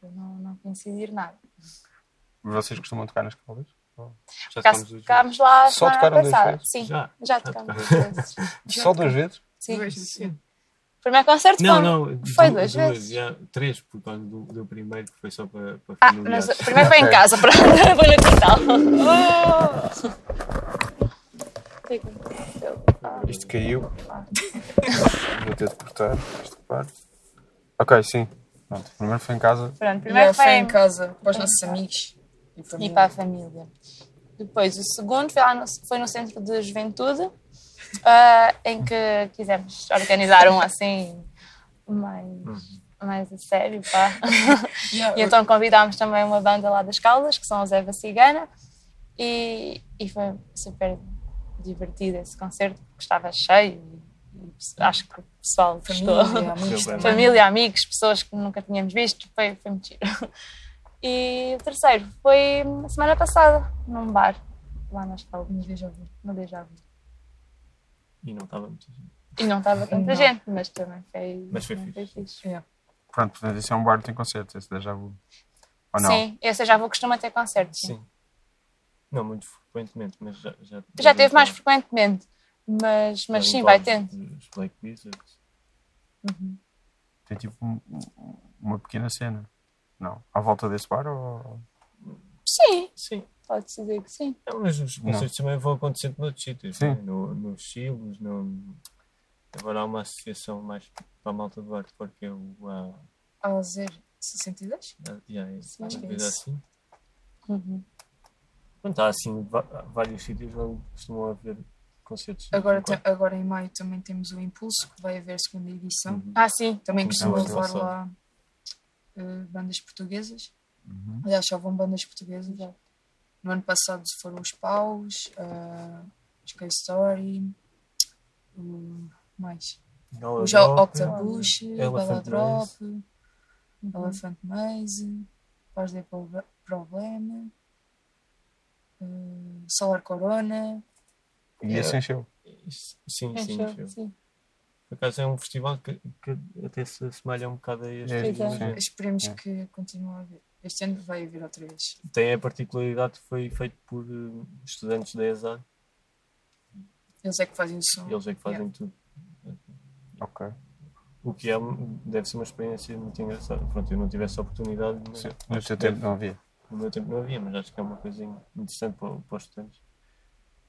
Para Não, não coincidir nada. Vocês costumam tocar nas caldas? Tocámos lá Só semana tocaram duas passada. vezes? Sim, Já. já tocámos duas vezes. Só duas vezes? Sim. Sim. Primeiro concerto Não, não. Foi du- duas vezes. Já, três, por causa do, do primeiro que foi só para, para Ah, mas primeiro foi em casa, pronto. foi no quintal. Isto caiu. <laughs> Vou ter de cortar esta parte. Ok, sim. Pronto, primeiro foi em casa. Pronto, primeiro foi foi em casa, para os nossos amigos. E para e para a família. Depois, o segundo foi, lá no, foi no Centro de Juventude, ah, em que quisemos organizar um assim mais, mais a sério. Pá. <laughs> E então convidámos também uma banda lá das Caldas, que são os Eva Cigana, e, e foi super divertido esse concerto, porque estava cheio acho que o pessoal gostou. família, amigos <laughs> Foi. Família, amigos, pessoas que nunca tínhamos visto, foi, foi muito giro. <laughs> E o terceiro foi na semana passada, num bar, lá nas Caldas, No Deja Vu. no Deja Vu. E não estava muito gente. E não estava tanta Não. gente, mas também foi, Mas foi também fixe. fixe. Yeah. Pronto, portanto, esse é um bar que tem concertos, esse déjà vu. Ou não? Sim, esse já vou costuma ter concertos. sim. Sim. Não muito frequentemente, mas já. Já, Já teve mais frequentemente, mas, mas sim, vai tendo. dos Black Wizards. Tem tipo um- um- uma pequena cena. Não? À volta desse bar ou. Sim, Sim. pode-se dizer que sim. Não, mas os concertos também vão acontecendo noutros sítios, Sim. né? no, nos Chilos, no... agora há uma associação mais para a malta do hardcore que é o a, Ao 062? a, yeah, é que é assim. Uhum. Pronto, há assim vários sítios onde costumam haver concertos. Agora, agora em maio também temos o Impulso, que vai haver a segunda edição. Uhum. Ah, sim. Também Então, costuma mas levar lá eh, bandas portuguesas. Uhum. Aliás, só vão bandas portuguesas. No ano passado foram os Paus, uh, os K-Story, o mais. Gala O Jo- Drop, Octobus, Elephant Baladrop, Elephant Maze, Paz de Proble- Problema, Solar Corona. E esse encheu. Sim, sim, Encheu, encheu. sim. Por acaso é um festival que, que até se assemelha um bocado a este. É, Pois é. Esperemos É. que continue a haver. Este ano vai haver outra vez. Tem a particularidade que foi feito por eh, estudantes da ESA. Eles é que fazem o som. Eles é que fazem Yeah. tudo. Ok. O que é, deve ser uma experiência muito engraçada. Pronto, eu não tive essa oportunidade, Sim, No deve- tempo não havia. No meu tempo não havia, mas acho que é uma coisa interessante para, para os estudantes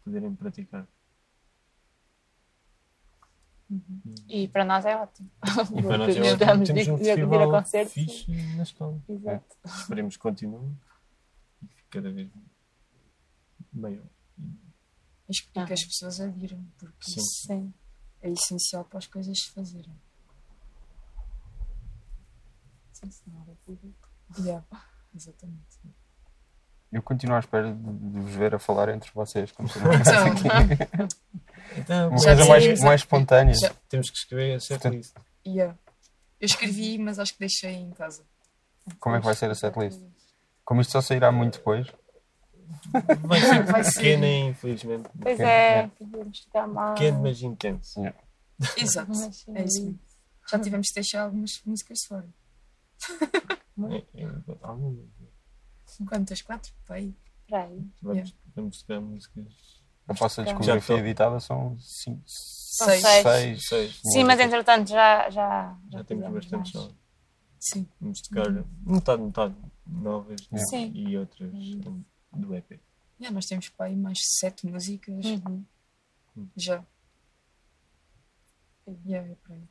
poderem praticar. E para nós é ótimo. E para nós é <laughs> ótimo. estamos Temos de- um de- de a festival concertos. fixe na escola. Exato. Esperemos que continue e que cada vez maior. E espero que as pessoas adiram, porque Sim. isso Sim. é essencial para as coisas se fazerem. Sim, senhora. público. Yeah. Exatamente. Eu continuo à espera de, de vos ver a falar entre vocês. Como se não Então, Então, Uma coisa mais, temos- mais espontânea. Já- temos que escrever a setlist. yeah. Eu escrevi, mas acho que deixei em casa. Como é que vai ser a setlist? Como isto só sairá muito depois. Vai ser Vai ser. pequena, infelizmente. Pois Pequeno, é, é. podemos ficar mal. Pequeno, mas intenso. Exato. Mas sim. É isso. Já tivemos de deixar algumas músicas fora. É- é- algumas. Quantas? Quatro? Pai. Para aí. Vamos, vamos tocar músicas. A vossa Já discografia editada são cinco, Seis. seis. seis. Seis. Sim, mas entretanto já. Já, Já temos fizemos bastante mais. só. Sim. Vamos tocar metade, metade novas né? Sim. e outras um, do EP. Yeah, nós temos pai mais sete músicas Uhum. já. Yeah, é por aí.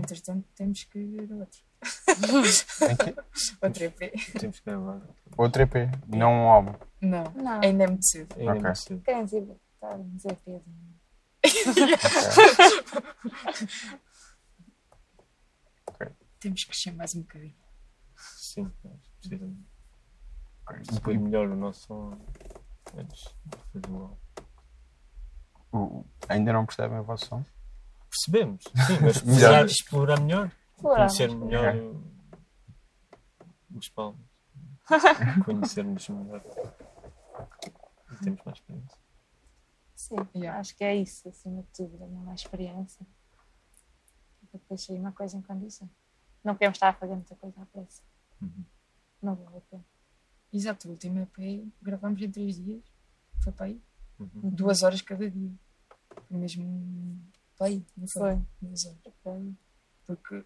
Entretanto, temos que ver outro. <laughs> Outro EP. Temos que gravar. Outro EP, não um álbum. Não, Não, ainda é muito cedo. Ainda Ok. muito cedo. querem dizer, a dizer peso. Temos que crescer mais um bocadinho. Sim, precisamos. Depois melhor o nosso som antes de fazer o álbum. O- ainda não percebem a vossa som? Percebemos, <laughs> sim, mas Melhor. explorar, explorar melhor, Exploramos. conhecer melhor os palmos, <laughs> conhecermos melhor e temos mais experiência. Sim, Yeah. acho que é isso, acima de tudo, ganhar mais experiência. Depois sair uma coisa em condição. Não podemos estar a fazer muita coisa à pressa. Uhum. Não vale a pena. Exato, o último EP gravamos em três dias. Foi para aí. Uhum. Duas horas cada dia. Mesmo para aí, não foi? Foi. Foi. Porque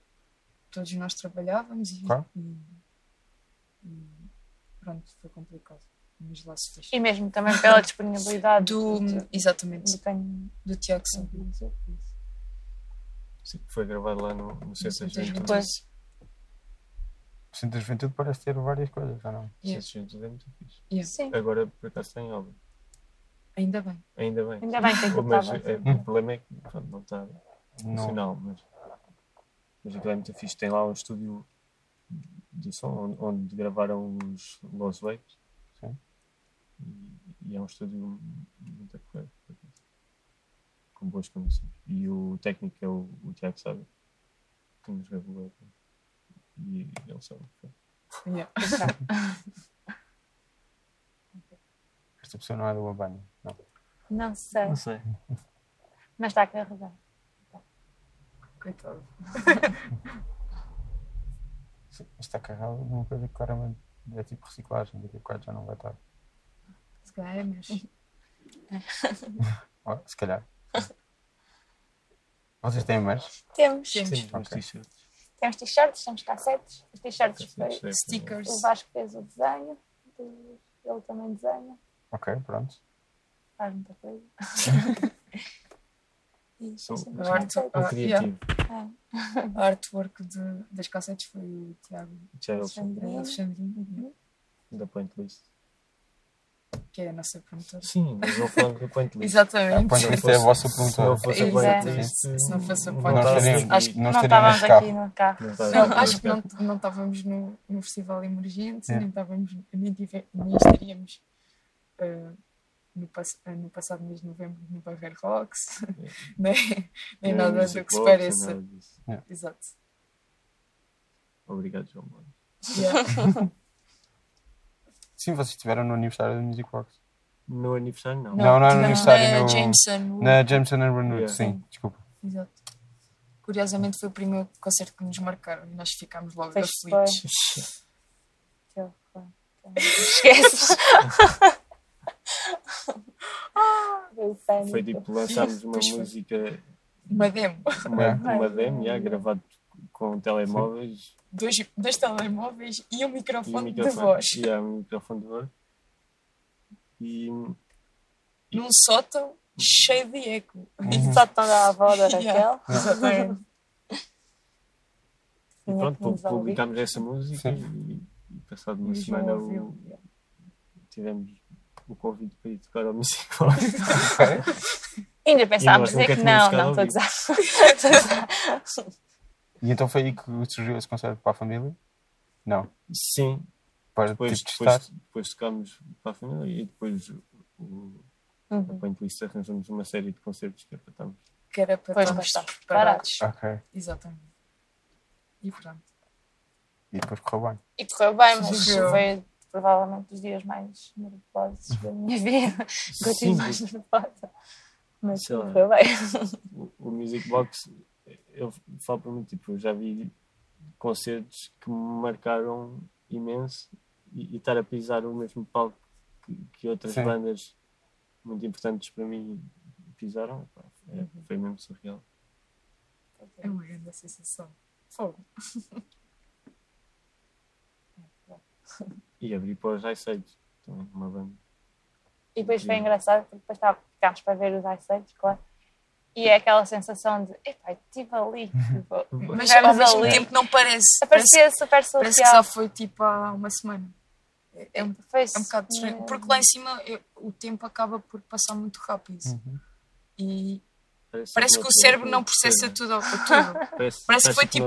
todos nós trabalhávamos e, Claro. e, e pronto, foi complicado. Mas lá se fez. E mesmo também pela <laughs> disponibilidade Do, exatamente, do do Tiago Sá. Sim, foi gravado lá no, no Centro da Centro Juventude. Pois. O Centro da Juventude parece ter várias coisas, já não? O Yeah. Centro da Juventude é muito fixe. Yeah. Sim, Agora, por acaso, está em obra. Ainda bem. Ainda bem. ainda bem que aquilo Mas estava. é, o problema é que pronto, não está funcional, mas, mas aquilo é muito fixe. Tem lá um estúdio de som onde, onde gravaram os Lost Waves. Sim. E, e é um estúdio muito acaso. com boas condições. E o técnico é o, o Tiago Sábio, que nos gravou. E ele sabe o que foi. Yeah. Esta pessoa não é do Abana. Não. Sei, Não sei. mas está a carregar. Coitado. <laughs> Está carregado de uma coisa que claramente é tipo reciclagem. Daqui a bocado já não vai estar. Se calhar é, mas. <laughs> Ó, se calhar. Vocês têm mais? Temos, Temos. Temos uns Ok. t-shirts. temos t-shirts, temos cassetes. Os t-shirts foi Cassetes, é, Stickers. o Vasco fez o desenho, ele também desenha, Ok, pronto. Faz muita coisa. <laughs> E São- sim, A arte, O a, yeah, criativo. a artwork de, das cassetes foi o Tiago Alexandrino. Alexandrino, da Point List. que é a nossa promotora. Sim, mas não falando da Point List. Exatamente. Point List é a vossa Se não promotora. fosse a Exato. Point List, Se não fosse a não Point Nós estava estaríamos, aqui. Acho que não estávamos aqui no carro. Acho que não, não estávamos no, no Festival Emergente, É. nem, estávamos, nem, tive- nem estaríamos eh, no, pass- eh, no passado mês de novembro no Barreiro Rocks, <laughs> nem, nem Nem nada Music do que se pareça. nada disso. Exato. Obrigado, João Mano. Yeah. <laughs> Sim, vocês estiveram no aniversário da Music Box. No aniversário, não. Não, não é no aniversário, na no- Jameson, Na Jameson and Renwood, Yeah. sim, desculpa. Exato. Curiosamente foi o primeiro concerto que nos marcaram e nós ficámos logo aflitos. <laughs> Esquece. Foi pânico. Foi tipo, lançámos uma Pois foi. música, Uma demo. uma, É. uma demo, já, gravado com telemóveis Dois, dois telemóveis e um e um microfone, de microfone. voz. Já, um microfone de voz. E Num sótão cheio de eco. Só tão da avó da <laughs> Yeah. Raquel. Exatamente. E pronto, publicámos essa música e, e passado uma E semana o- tivemos o convite para ir tocar ao Music Box. Ainda pensámos dizer que não, não, estou a gozar. A. E então foi aí que surgiu esse concerto para a família? Não. Sim, Para depois, tipo, depois, depois tocámos para a família e depois o, a Uhum. Point arranjamos uma série de concertos que para estarmos. Que era para estarmos estamos preparados. Ok. Exatamente. E pronto. E depois correu bem. E correu bem, mas. Provavelmente dos dias mais nervosos da minha <laughs> vida. Que eu tive Sim, mais nervosa. Mas Sei lá. correu bem. o, o Music Box, eu falo para mim, tipo, já vi concertos que me marcaram imenso e, e estar a pisar o mesmo palco que, que outras Sim. bandas muito importantes para mim pisaram. epá, é- foi mesmo surreal. É uma grande sensação. Fogo. <laughs> <laughs> E abri para os Ice Age, também, uma banda. E depois foi engraçado, porque depois estava, ficámos para ver os Ice Age, claro. E é aquela sensação de, epá, estive ali. Tipo, <laughs> Mas ao mesmo ali. tempo não parece. Parece, parecia super parece que social. só foi tipo há uma semana. É, é um, Foi é um bocado estranho. Porque lá em cima eu- o tempo acaba por passar muito rápido. E parece que o cérebro não processa tudo. tudo. Parece, Parece que foi tipo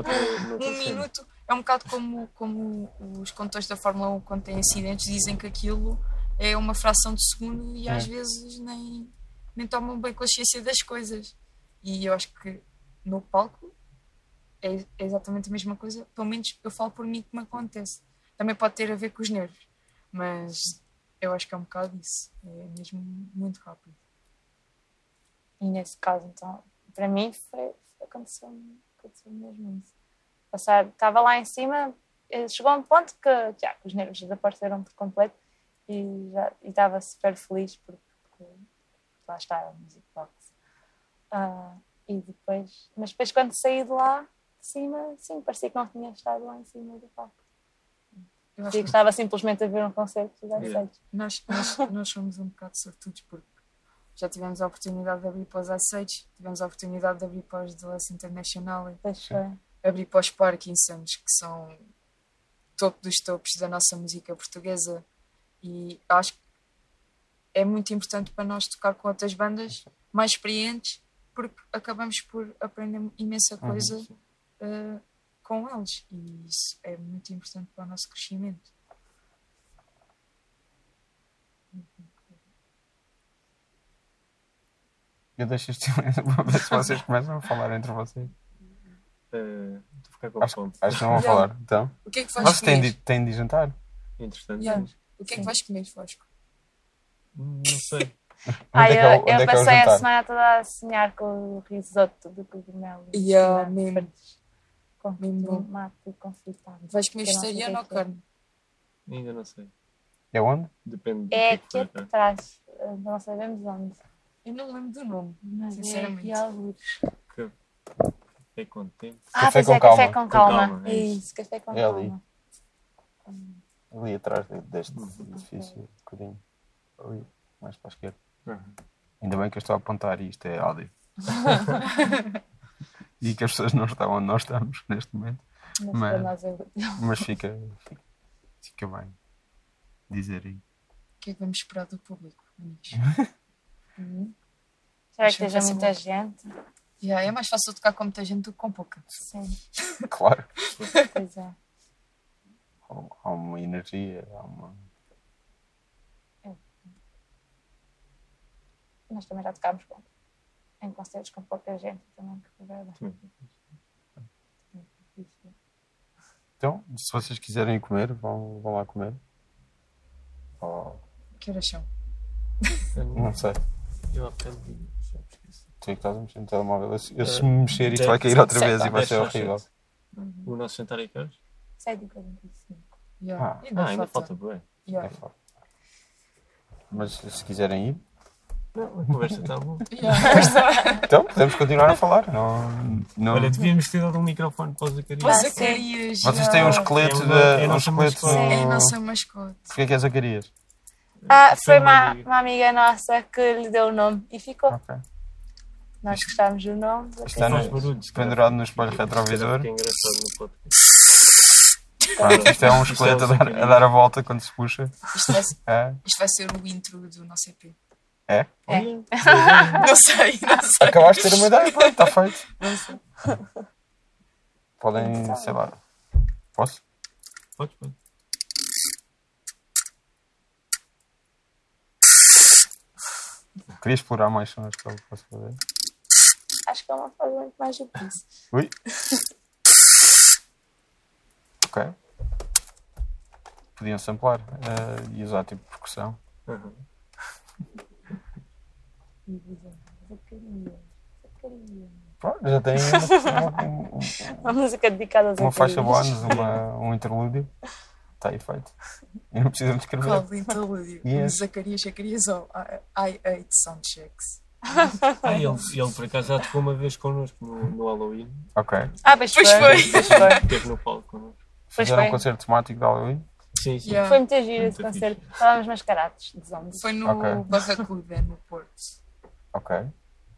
um minuto. É um bocado como, como os condutores da Fórmula 1 quando têm acidentes dizem que aquilo é uma fração de segundo e às É. vezes nem, nem tomam bem consciência das coisas. E eu acho que no palco é, é exatamente a mesma coisa. Pelo menos eu falo por mim que me acontece. Também pode ter a ver com os nervos, mas eu acho que é um bocado isso. É mesmo muito rápido. E nesse caso, então, para mim foi, aconteceu, aconteceu mesmo isso. Passar, estava lá em cima, eh, chegou a um ponto que já, que os nervos desapareceram por completo e já e estava super feliz porque, porque lá está a Music Box. Ah, e depois, mas depois quando saí de lá de cima, sim, parecia que não tinha estado lá em cima do palco. Eu Parecia que estava simplesmente a ver um concerto de Yeah. yeah. nós, nós, nós somos um bocado sortudos porque já tivemos a oportunidade de abrir para os Aceites, tivemos a oportunidade de abrir para os The Less International, Depois foi. Abrir para os Parkinsons, que são topo dos topos da nossa música portuguesa. E acho que é muito importante para nós tocar com outras bandas mais experientes, porque acabamos por aprender imensa coisa sim. eh, com eles. E isso é muito importante para o nosso crescimento. Eu deixo este silêncio <laughs> para ver se vocês começam a falar entre vocês. Estou a ficar com Acho, fome. acho que não vão falar. Então, O que é que vais têm comer? de, têm de jantar? Interessante. Yeah. mas, O que é que vais comer, Vasco? hum, Não sei. Ah, <laughs> Onde é que é eu, eu é que é passei a semana toda a sonhar com o risoto de cogumelo. Yeah, com mesmo. Com tomate confitado. Vais comer Eu vegetariano ou que que carne? Ainda não sei. É onde? Depende do É que aqui for, tá? atrás. eh, Não sabemos onde. Eu não lembro do nome. Mas Sinceramente. é aqui alguns. É com tempo. Ah, Café com é, café calma. com Com calma. calma, É isso, café com É ali. calma. Ali atrás de- deste edifício, um bocadinho. Ali, mais para a esquerda. Uhum. Ainda bem que eu estou a apontar e isto é áudio. <laughs> e que as pessoas não estão onde nós estamos neste momento. Mas Mas- para nós é útil. Mas fica, fica, fica bem dizer aí. O que é que vamos esperar do público? <laughs> Uhum. Espero que esteja muita gente. Yeah, é mais fácil tocar com muita gente do que com pouca. Sim, <laughs> Claro. pois é. Há- Há uma energia, há uma. Nós também já tocámos com, em concertos com pouca gente também. Que. Sim. Então, se vocês quiserem comer, vão, vão lá comer. Ou, Que horas são? não sei. Eu há bocado Tu é que estás a mexer no telemóvel. Eu, se- eu se Eh, me mexer, isto vai cair outra vez e vai ser para horrível. O nosso jantar é que horas? 7 e 45. Yeah. Ah. ainda Ah, ainda falta. bem. Yeah. É. Mas se quiserem ir, Não, a conversa está boa. <laughs> <laughs> Então podemos continuar a falar. Não, não... Olha, devíamos ter dado um microfone para o Zacarias. Sim. Zacarias. Vocês têm um esqueleto É uma- da. é a um nossa esqueleto mascote. É a no- nossa mascote. Porquê que é Zacarias? Ah, foi uma, uma amiga nossa que lhe deu o nome e ficou. Ok. Nós gostámos do nome. Está Faz no, barulhos, pendurado no espelho retrovisor. é engraçado no podcast. Pronto, isto é um esqueleto a dar, a dar a volta quando se puxa. Isto vai, É? isto vai ser o intro do nosso EP. É? Olha, <laughs> Não sei, não sei. Acabaste de ter uma ideia, pronto, está feito. Podem, sei lá. Posso? Podes, podes. Queria explorar mais sons que eu posso fazer. Acho que é uma forma muito mais do que isso. Ui. Ok. Podiam samplar eh, e usar tipo percussão. Aham. Pronto, já tem uma, uma- Uma música dedicada aos uma faixa bónus, um interlúdio. Está aí feito. E não precisamos escrever. Qual interlúdio? Yes. Zacarias, Zacarias ou I, I hate soundchecks. Ah, ele, ele por acaso já tocou uma vez connosco no, no Halloween. Ok. Ah, pois, Pois foi. foi. Pois foi. Esteve no palco connosco. Pois Fizeram um concerto temático de Halloween. Sim, sim. Yeah. Foi muito giro esse Muito concerto. Estávamos mascarados de zombies. Foi no Ok. Barracuda, no Porto. Ok.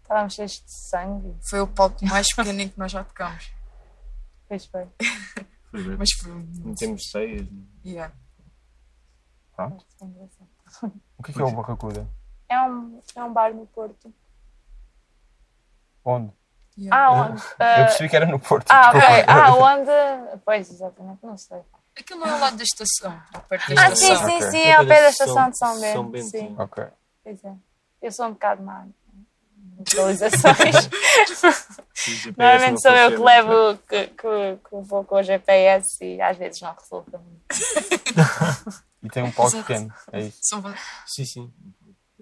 Estávamos cheios de sangue. Foi o palco mais pequeno em que nós já tocamos. Pois foi. Foi. Mas foi Não temos ceias. Yeah. Pronto. Foi engraçado. O que é, que é o Barracuda? É um, é um bar no Porto. Onde? Yeah. Ah, onde? Eu Ah, percebi que era no Porto. ah, ok. desculpa. Ah, onde? Pois, exatamente, não sei. Aquilo não é ao lado da estação, ao perto da Ah, sim, estação. sim, sim, é ao pé da estação de São São Bento. Bento, Sim, Ok. pois é. Eu sou um bocado má. em Localizações. <laughs> Normalmente sou eu que levo, que, que, que vou com o GPS e às vezes não resulta muito. <laughs> E tem um palco Exato. pequeno. É isso. São, Sim, sim.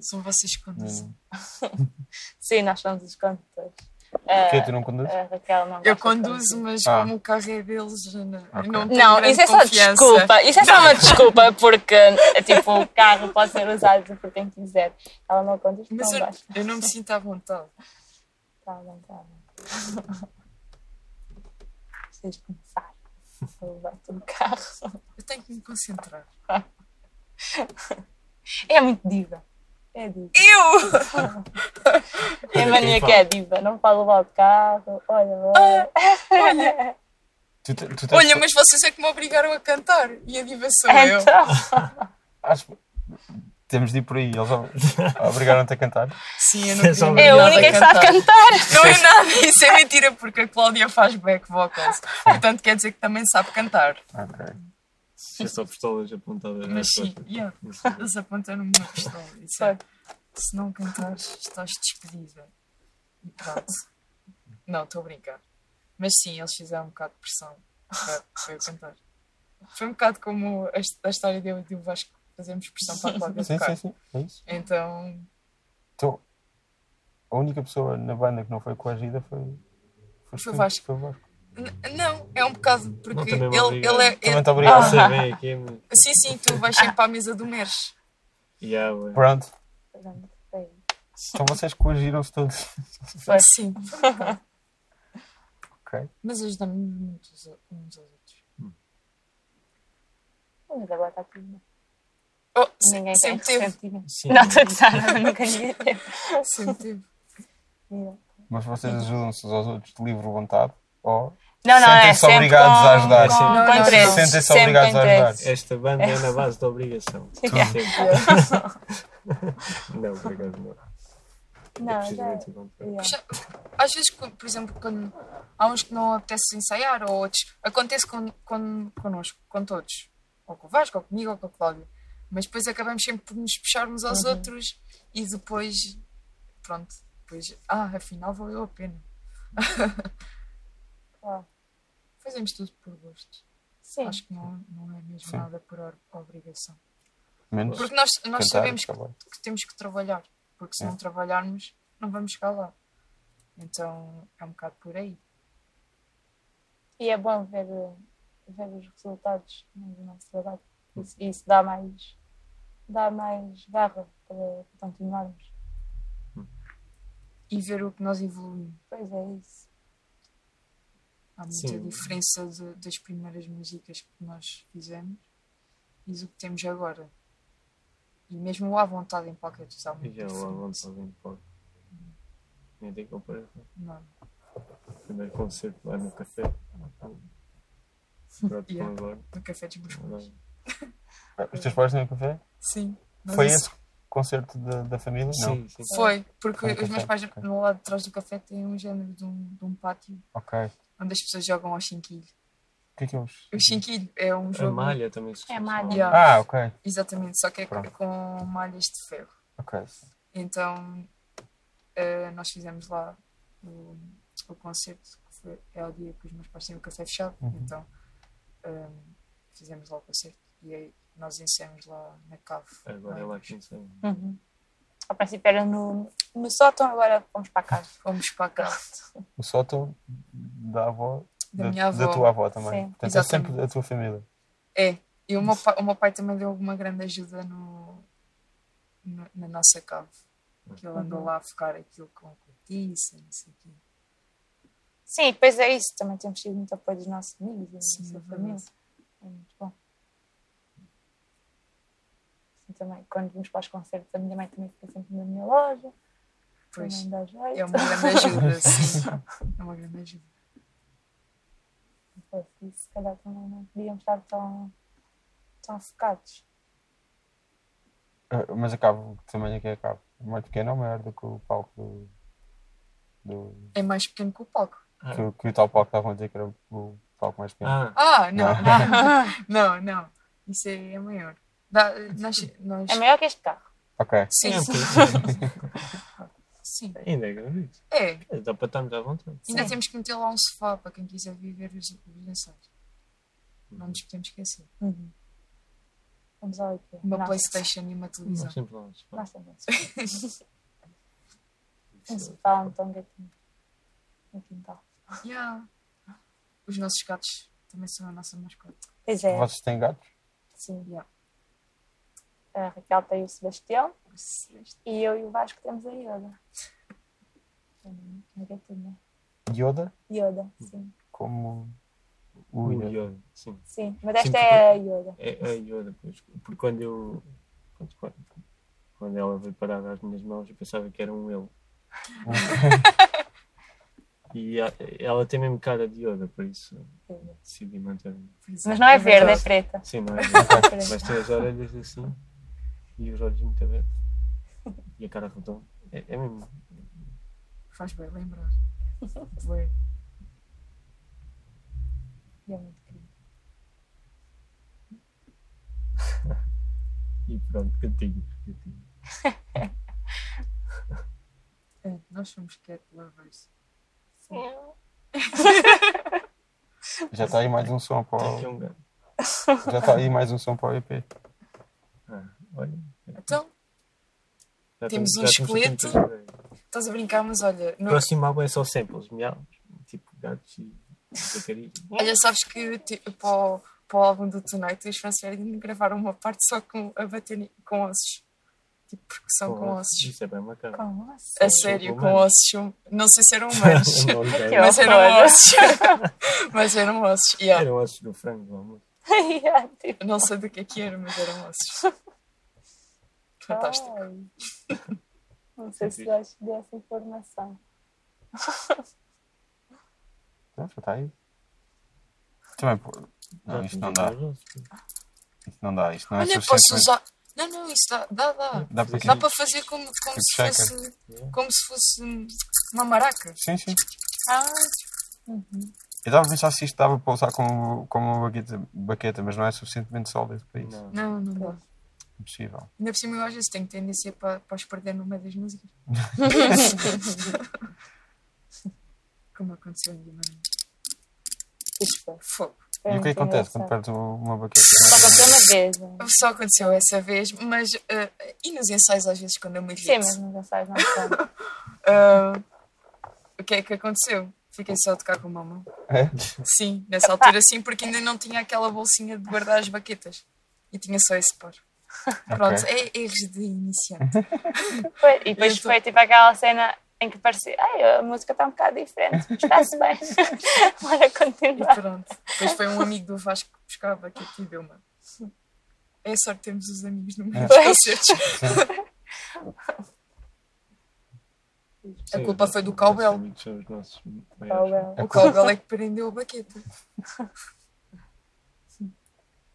São vocês que conduzem. Hum. <laughs> Sim, nós somos os condutores. Porquê Ah, tu não conduzes? a Raquel não Eu conduzo, mas Ah. como o carro é deles, eu não, eu Ok. não tenho Não, isso é só confiança. desculpa. Isso é só uma desculpa porque é tipo, o carro pode ser usado por quem quiser. Ela não conduz, Mas não eu, eu não me sinto à vontade. Tá bem, tá bem. Precisas começar a levar-te um carro. Eu tenho que me concentrar. É muito diva. É diva. Eu! É a mania que é diva. Não pode levar o carro. Olha, olha. Olha, Tu, tu tens- olha, mas vocês é que me obrigaram a cantar. E a diva sou eu. Então, Acho- Temos de ir por aí. Eles ob- <laughs> obrigaram-te a cantar. Sim, eu não É é a única que sabe cantar. cantar. Não é nada, isso é mentira, porque a Cláudia faz back vocals. Portanto, quer dizer que também sabe cantar. Ok. É só pistolas apontadas Mas sim, yeah, eles apontaram-me uma pistola. e disseram, Se não cantares, estás despedida. E pronto. Não, estou a brincar. Mas sim, eles fizeram um bocado de pressão para, para eu cantar. Foi um bocado como a, a história de eu e o Vasco fazemos pressão para a Cláudia Sim, tocar. sim, sim. É isso. Então, Então, a única pessoa na banda que não foi coagida foi. Foi o Vasco. Foi o Vasco. Não, é um bocado porque ele, ele é. Também ele- te obrigado. Eu sei bem aqui, mas. <laughs> sim, sim, tu vais sempre para a mesa do Meres. Yeah, ué. Pronto. Foi. Então vocês coagiram-se todos. Foi. Sim. <laughs> Ok. Mas ajudamos muito uns a- aos outros. Mas agora está tudo. Oh, se- Ninguém sempre teve. Sim. Não estou a nunca ninguém teve. Sempre teve. <laughs> Mas vocês ajudam-se uns aos outros de livre vontade? Ou Não, não, é sempre obrigados com, a ajudar. Com, com Não, não, interesse. Sentem-se Sempre obrigados com a ajudar. Esta banda é na base da obrigação. <laughs> Yeah. Sempre. <laughs> Não, acaso não. Não, yeah. Já- Às vezes, por exemplo, quando há uns que não apetece ensaiar, ou outros, acontece con, con, connosco, com todos. Ou com o Vasco, ou comigo, ou com a Cláudia. Mas depois acabamos sempre por nos puxar uns aos outros e depois, pronto, depois, ah, afinal valeu a pena. <laughs> Claro. Fazemos tudo por gosto. Sim. Acho que não, não é mesmo Sim. nada por or- obrigação. menos Porque nós, nós sabemos que, que temos que trabalhar. Porque se É. não trabalharmos, não vamos chegar lá. Então é um bocado por aí. E é bom ver, ver os resultados do nosso trabalho. Isso, isso dá mais dá mais garra para continuarmos. E ver o que nós evoluímos. Pois é isso. Há muita Sim. diferença de- das primeiras músicas que nós fizemos e do que temos agora. E mesmo o à vontade em palco é E totalmente já lá diferente. vamos alguém pode. Nem tem comparação. Não. Primeiro concerto lá no café. <laughs> Pronto, Yeah. agora. No café dos meus pais. Os teus pais têm um café? Sim. Foi isso- esse concerto da, da família? Não. Sim, sim. Foi, porque Foi um os meus café, pais ok. no lado de trás do café têm um género de um, de um pátio Ok. O onde as pessoas jogam ao chinquilho. que é que é os... O chinquilho é um A jogo. malha também se É malha. Yeah. Ah, ok. Exatamente, só que é com, Pronto. com malhas de ferro. Ok. Então eh, nós fizemos lá o, o concerto, que foi, é o dia que os meus pais têm o café fechado, Uhum. então eh, fizemos lá o concerto e aí nós ensaiamos lá na cave. Agora é lá que ensina. Uhum. Ao princípio era no, no sótão, agora fomos para casa. Fomos para a cave O sótão da avó... da minha avó. Da tua avó também. Sim. Portanto, é sempre da tua família. É, e o meu, pai, o meu pai também deu uma grande ajuda no, no- na nossa cave. Que ele andou lá a focar aquilo com cortiça, não sei o quê. Sim, pois é isso. Também temos tido muito apoio dos nossos amigos e da Sim, nossa é família. É muito bom. Sim, também, quando vamos para os concertos, a minha mãe também fica sempre na minha loja. Pois, Também dá jeito. é uma grande ajuda, <laughs> sim. É uma grande ajuda. Isso, se calhar também não podíamos estar tão, tão focados. Ah, Mas a cabo, que tamanho é que é a cabo? É mais pequeno ou maior do que o palco do... do... É mais pequeno que o palco. Ah, Que, o- que o tal palco estavam a dizer que era o palco mais pequeno. ah, Ah, não, Não. não, <laughs> não. Isso é, é maior. Dá- nós, nós, É maior que este carro. Ok. sim, é um bocadinho. sim. Ainda é grande. É, Dá para estarmos à vontade. ainda Sim. temos que meter lá um sofá para quem quiser viver os, os ensaios. Não nos podemos esquecer. Uhum. Vamos ao IKEA. Uma Nossa, Playstation e uma televisão. Nós sempre lá. nos faz. Nossa. Um sofá, um tão gatinho. No quintal. Yeah. Os nossos gatos também são a nossa mascote. Pois é, Vocês têm gatos? sim. Yeah. A Raquel tem o Sebastião e eu e o Vasco temos a Yoda. Uma gatinha. Yoda? Yoda, sim. Como o O Yoda. Yoda, sim. Sim, mas esta Sim, é a Yoda. É, é Yoda, pois. Porque quando eu. Quando, quando, quando ela veio parar às minhas mãos, eu pensava que era um ele. <laughs> e a- ela tem mesmo cara de Yoda, por isso decidi manter. Mas não é verde, é preta. Sim, não <laughs> é? Preta. Mas tem as orelhas assim e os olhos muito abertos. E a cara redonda. É, é mesmo. Faz bem lembrar. Foi. E é muito querido. <laughs> E pronto, gatinho. gatinho. <laughs> É, nós somos cat lovers. <laughs> Já está aí mais um som para o... Já está aí mais um som para o EP. Ah, olha. Então, Já Temos um esqueleto. ideias. estás a brincar, mas olha, O no- próximo álbum é só samples, miaus, tipo gatos e baterias. olha sabes que tipo, para, o, para o álbum do Tonight os Ferdinand gravaram uma parte só com a bater com ossos. Tipo, percussão com, ossos. Isso é bem macabro. Com osso. A sério, com humanos. ossos. Não sei se eram <laughs> humanos, <laughs> mas eram ossos. <laughs> mas eram ossos. Yeah. Eram ossos do frango, vamos. Yeah, tipo, Não sei do que é que era, mas eram ossos. Fantástico. ai. Não sei se vais dessa informação. Então, já está aí. Também, pô, não, isto não dá. Isto não dá. Isto não é Olha, posso usar. Não, não, isso dá, dá, dá. Dá para Dá para fazer como, como, Tipo se fosse, como se fosse uma maraca. Sim, sim. Ah, Eu estava a pensar se isto dava para usar como, como uma baqueta, baqueta, mas não é suficientemente sólido para isso. Não. Não, não dá. Impossível. Ainda por cima eu às vezes tenho tendência para, para os perder no meio das músicas. <laughs> Como aconteceu em Guimarães. Fogo. E o que é acontece quando engraçado. perdes uma baqueta? Só aconteceu uma vez. né? Só aconteceu essa vez, mas. eh, e nos ensaios às vezes quando eu me irrito. Sim, mas não sabes, não. Ah, o que é que aconteceu? Fiquei só a tocar com uma mão. É? Sim, nessa altura sim, porque ainda não tinha aquela bolsinha de guardar as baquetas. E tinha só esse par. <laughs> Pronto, é erros de iniciante. <laughs> Foi, e depois foi tipo aquela cena em que parecia, ai, a música está um bocado diferente, mas está-se bem. <laughs> Bora E continuar. pronto. Depois foi um amigo do Vasco que buscava que aqui deu uma. É só que temos os amigos no meio dos concertos. A culpa foi do Cowbell. O Cowbell é que prendeu a baqueta.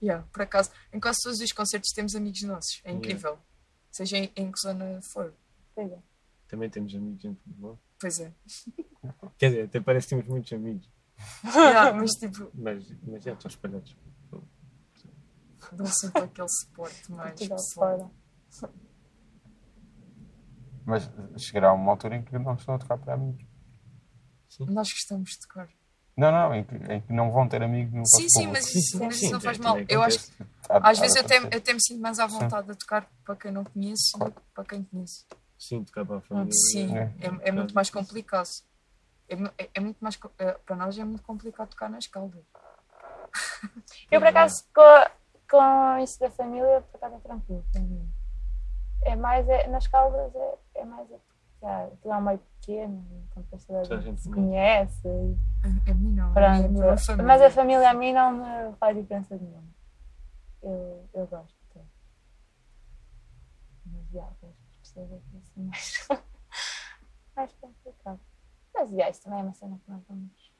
Yeah, por acaso, em quase todos os concertos temos amigos nossos. É incrível. Seja em, em que zona for. É. Também temos amigos em futebol. Pois é. <laughs> Quer dizer, até parece que temos muitos amigos. Yeah, mas tipo, Mas, mas já estão espalhados. dão sempre aquele suporte mais pessoal. Mas chegará uma altura em que não estão a tocar para amigos. Nós gostamos de tocar. Não, não, em que, em que não vão ter amigos no Sim, sim, mas isso, mas não faz mal. Eu acho que às vezes eu até, acontecer. eu até me sinto mais à vontade de tocar para quem não conheço do que para quem conhece. Sim, tocar para a família. Sim, É. é, é muito mais complicado. É, é- é muito mais, é, para nós é muito complicado tocar nas caldas. Eu, por acaso, com, com isso da família, por acaso é tranquilo. É mais, é, nas caldas, é, é mais. É, já, aquilo é um meio pequeno, então gente se conhece. e A, a mim não, a é família. Mas a família a mim não me faz diferença nenhuma. Eu, eu gosto. até. Mas já, as pessoas aqui assim mais, <laughs> mais complicado. Mas já, isso também é uma cena que nós vamos.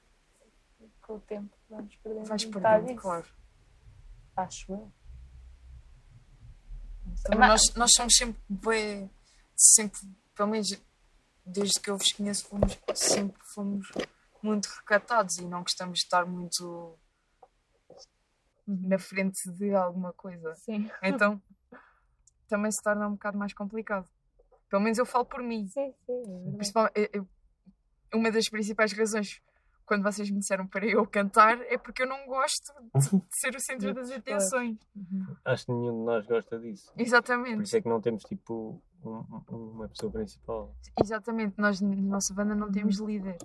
Com o tempo vamos perdendo Vais perdendo, isso, claro. Acho eu. Também Mas- nós, nós somos sempre, sempre, pelo menos desde que eu vos conheço, fomos, sempre fomos muito recatados e não gostamos de estar muito na frente de alguma coisa. Sim, Então também se torna um bocado mais complicado. Pelo menos eu falo por mim. sim, sim. é. Principalmente, eu- uma das principais razões quando vocês me disseram para eu cantar é porque eu não gosto de, de ser o centro das atenções. Acho que nenhum de nós gosta disso. Por Exatamente, isso é que não temos tipo uma pessoa principal. exatamente. Nós na nossa banda não temos líder.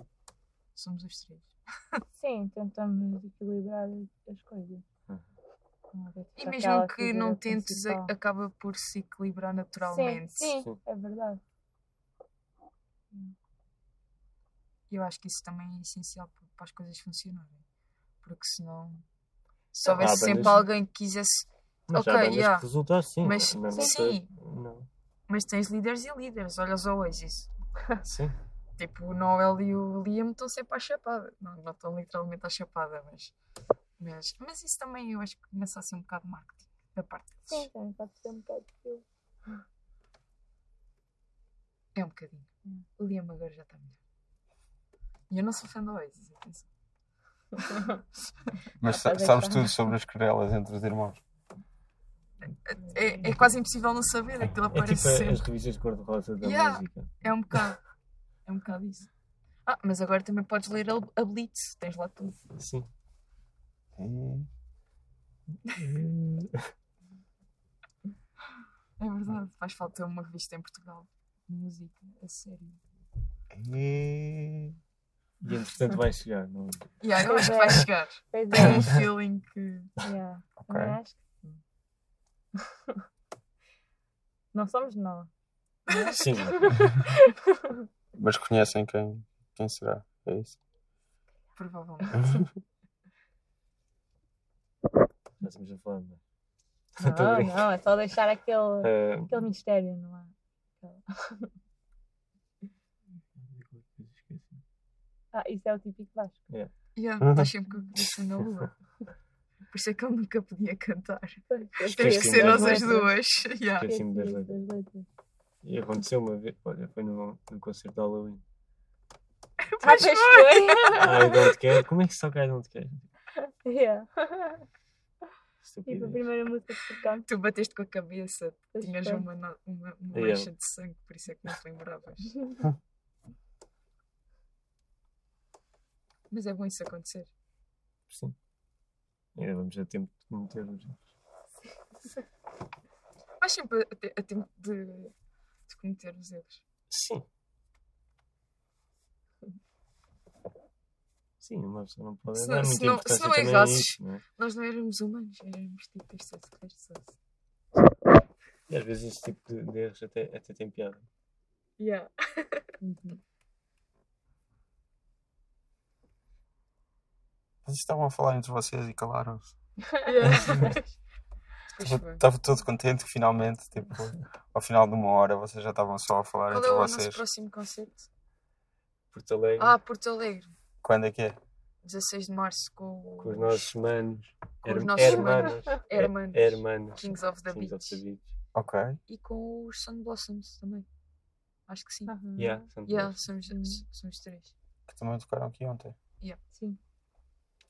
Somos os três. <laughs> Sim, tentamos equilibrar as coisas. Uhum. E mesmo que não tentes, principal. acaba por se equilibrar Sim, naturalmente. sim, Sim. é verdade. Eu acho que isso também é essencial pa- para as coisas funcionarem. Porque senão, se houvesse bandas- sempre alguém que quisesse. Mas Ok, bandas yeah. que resultam assim. Mas- não, não sim. sei- Não. Mas tens líderes e líderes. Olha os Oasis. <laughs> Sim. Tipo, o Noel e o Liam estão sempre à chapada. Não, não estão literalmente à chapada, mas, mas. Mas isso também eu acho que começa a ser um bocado de marketing da parte deles. Sim, também pode ser um bocado. É um bocadinho. O Liam agora já está melhor. E eu não sou fã do Oasis, atenção. <laughs> Mas sabes deixar. tudo sobre as querelas entre os irmãos. É, é quase impossível não saber, aquilo É aparece tipo sempre. as revistas cor-de-rosa da Yeah. música. É um bocado. É um bocado isso. Ah, mas agora também podes ler a, Blitz, tens lá tudo. Sim. É verdade, faz falta uma revista em Portugal de música, a sério. E... E entretanto vai chegar. Não... Yeah, eu acho que é. vai chegar. Tenho <laughs> é, um feeling que. yeah. Ok. também acho que sim. <laughs> Não somos nós. Sim. <laughs> Mas conhecem quem, quem será? É isso? Provavelmente. <laughs> Já estamos a falar. Não. Não, não, é só deixar aquele, Eh, aquele mistério, não é? Ah, isso é o típico Vasco. Yeah, estás sempre com a cabeça na lua. Por isso é que ele nunca podia cantar. Tem que ser nós as duas. <laughs> Yeah. Esqueci-me das letras. E aconteceu uma vez, olha, foi no, no concerto de Halloween. <laughs> Ah, pois foi! I don't care. Como é que se toca I don't care? yeah. Tipo, a primeira música que tocamos. Tu bateste com a cabeça, Pois tinhas foi. uma, no- uma, uma Yeah. mancha de sangue, por isso é que não te lembravas. <laughs> Mas é bom isso acontecer. Sim. Ainda vamos a tempo de cometer os erros. <laughs> Vais sempre a, te- a tempo de, de cometer os erros. Sim. Sim, uma pessoa não pode Se dar se não- se não errasses. isso, não é? Nós não éramos humanos, éramos tipo extraterrestres. E às vezes esse tipo de, de erros até, até tem piada. Yeah. <laughs> Uhum. Vocês estavam a falar entre vocês e calaram-se. <laughs> Estava foi. estava todo contente que finalmente, tipo, ao final de uma hora, vocês já estavam só a falar Qual entre é o nosso vocês. próximo concerto? Porto Alegre, Ah, Porto Alegre, Quando é que é? 16 de março, com, com os nossos manos. Com os nossos hermanos. Hermanos. Hermanos. Kings of the Kings Beach. of the Beach. Ok. E com os Sun Blossoms também. Acho que sim. Yeah, são Yeah, todos. somos, somos três. Que também tocaram aqui ontem. Sim.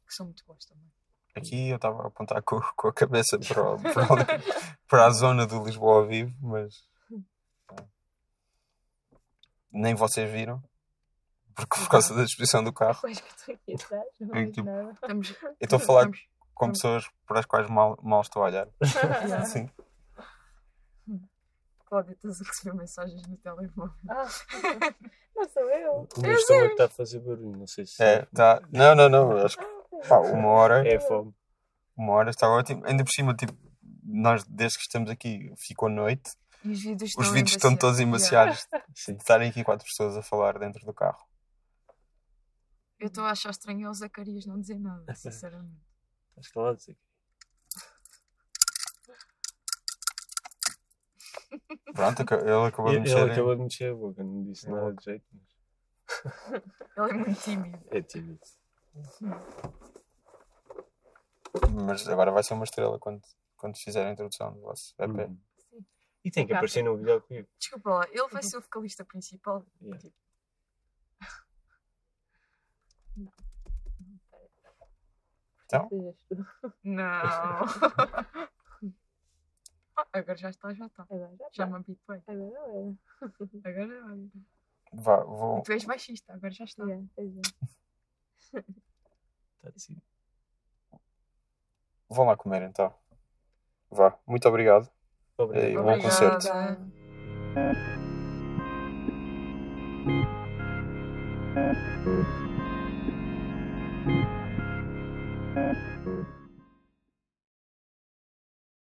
Que são muito bons também. Aqui eu estava a apontar com, com a cabeça para, o- para, o- para a zona do Lisboa ao vivo, mas. Nem vocês viram. Porque por causa da exposição do carro. Pois que estou aqui atrás, não É tipo-. Estamos, Eu estou a falar estamos- com pessoas para as quais mal, mal estou a olhar. Yeah. <laughs> Sim. Cláudia, estás a receber mensagens no telemóvel. Ah, <laughs> não sou eu. O meu estômago está a fazer barulho, não sei se. É, tá. Não, não, não. eu Acho que pá, uma hora. É fome. Uma hora está ótimo. Ainda por cima, tipo, nós desde que estamos aqui ficou noite. E os vídeos Os estão vídeos estão todos embaciados. <laughs> de estarem aqui quatro pessoas a falar dentro do carro. Eu estou a achar estranho ao Zacarias não dizer nada, <laughs> sinceramente. Estás calado, que. Pronto, ele acabou de mexer. ele acabou de mexer a boca, não disse É nada de jeito, mas Ele é muito tímido. é tímido. Mas agora vai ser uma estrela quando, quando fizer a introdução do vosso EP. Hum. E tem que aparecer num videoclipe. Desculpa lá, ele vai ser o vocalista principal. Yeah. Tipo, Então? Não. Ah, <laughs> Agora já está, já está. Agora já me habituei. Agora não é. Agora olha. Vá, vou, Tu és baixista, agora já está. Yeah, é. <laughs> Está decidido. Vão lá comer então. Vá. Muito obrigado. obrigado. E bom Obrigada. concerto. Obrigada.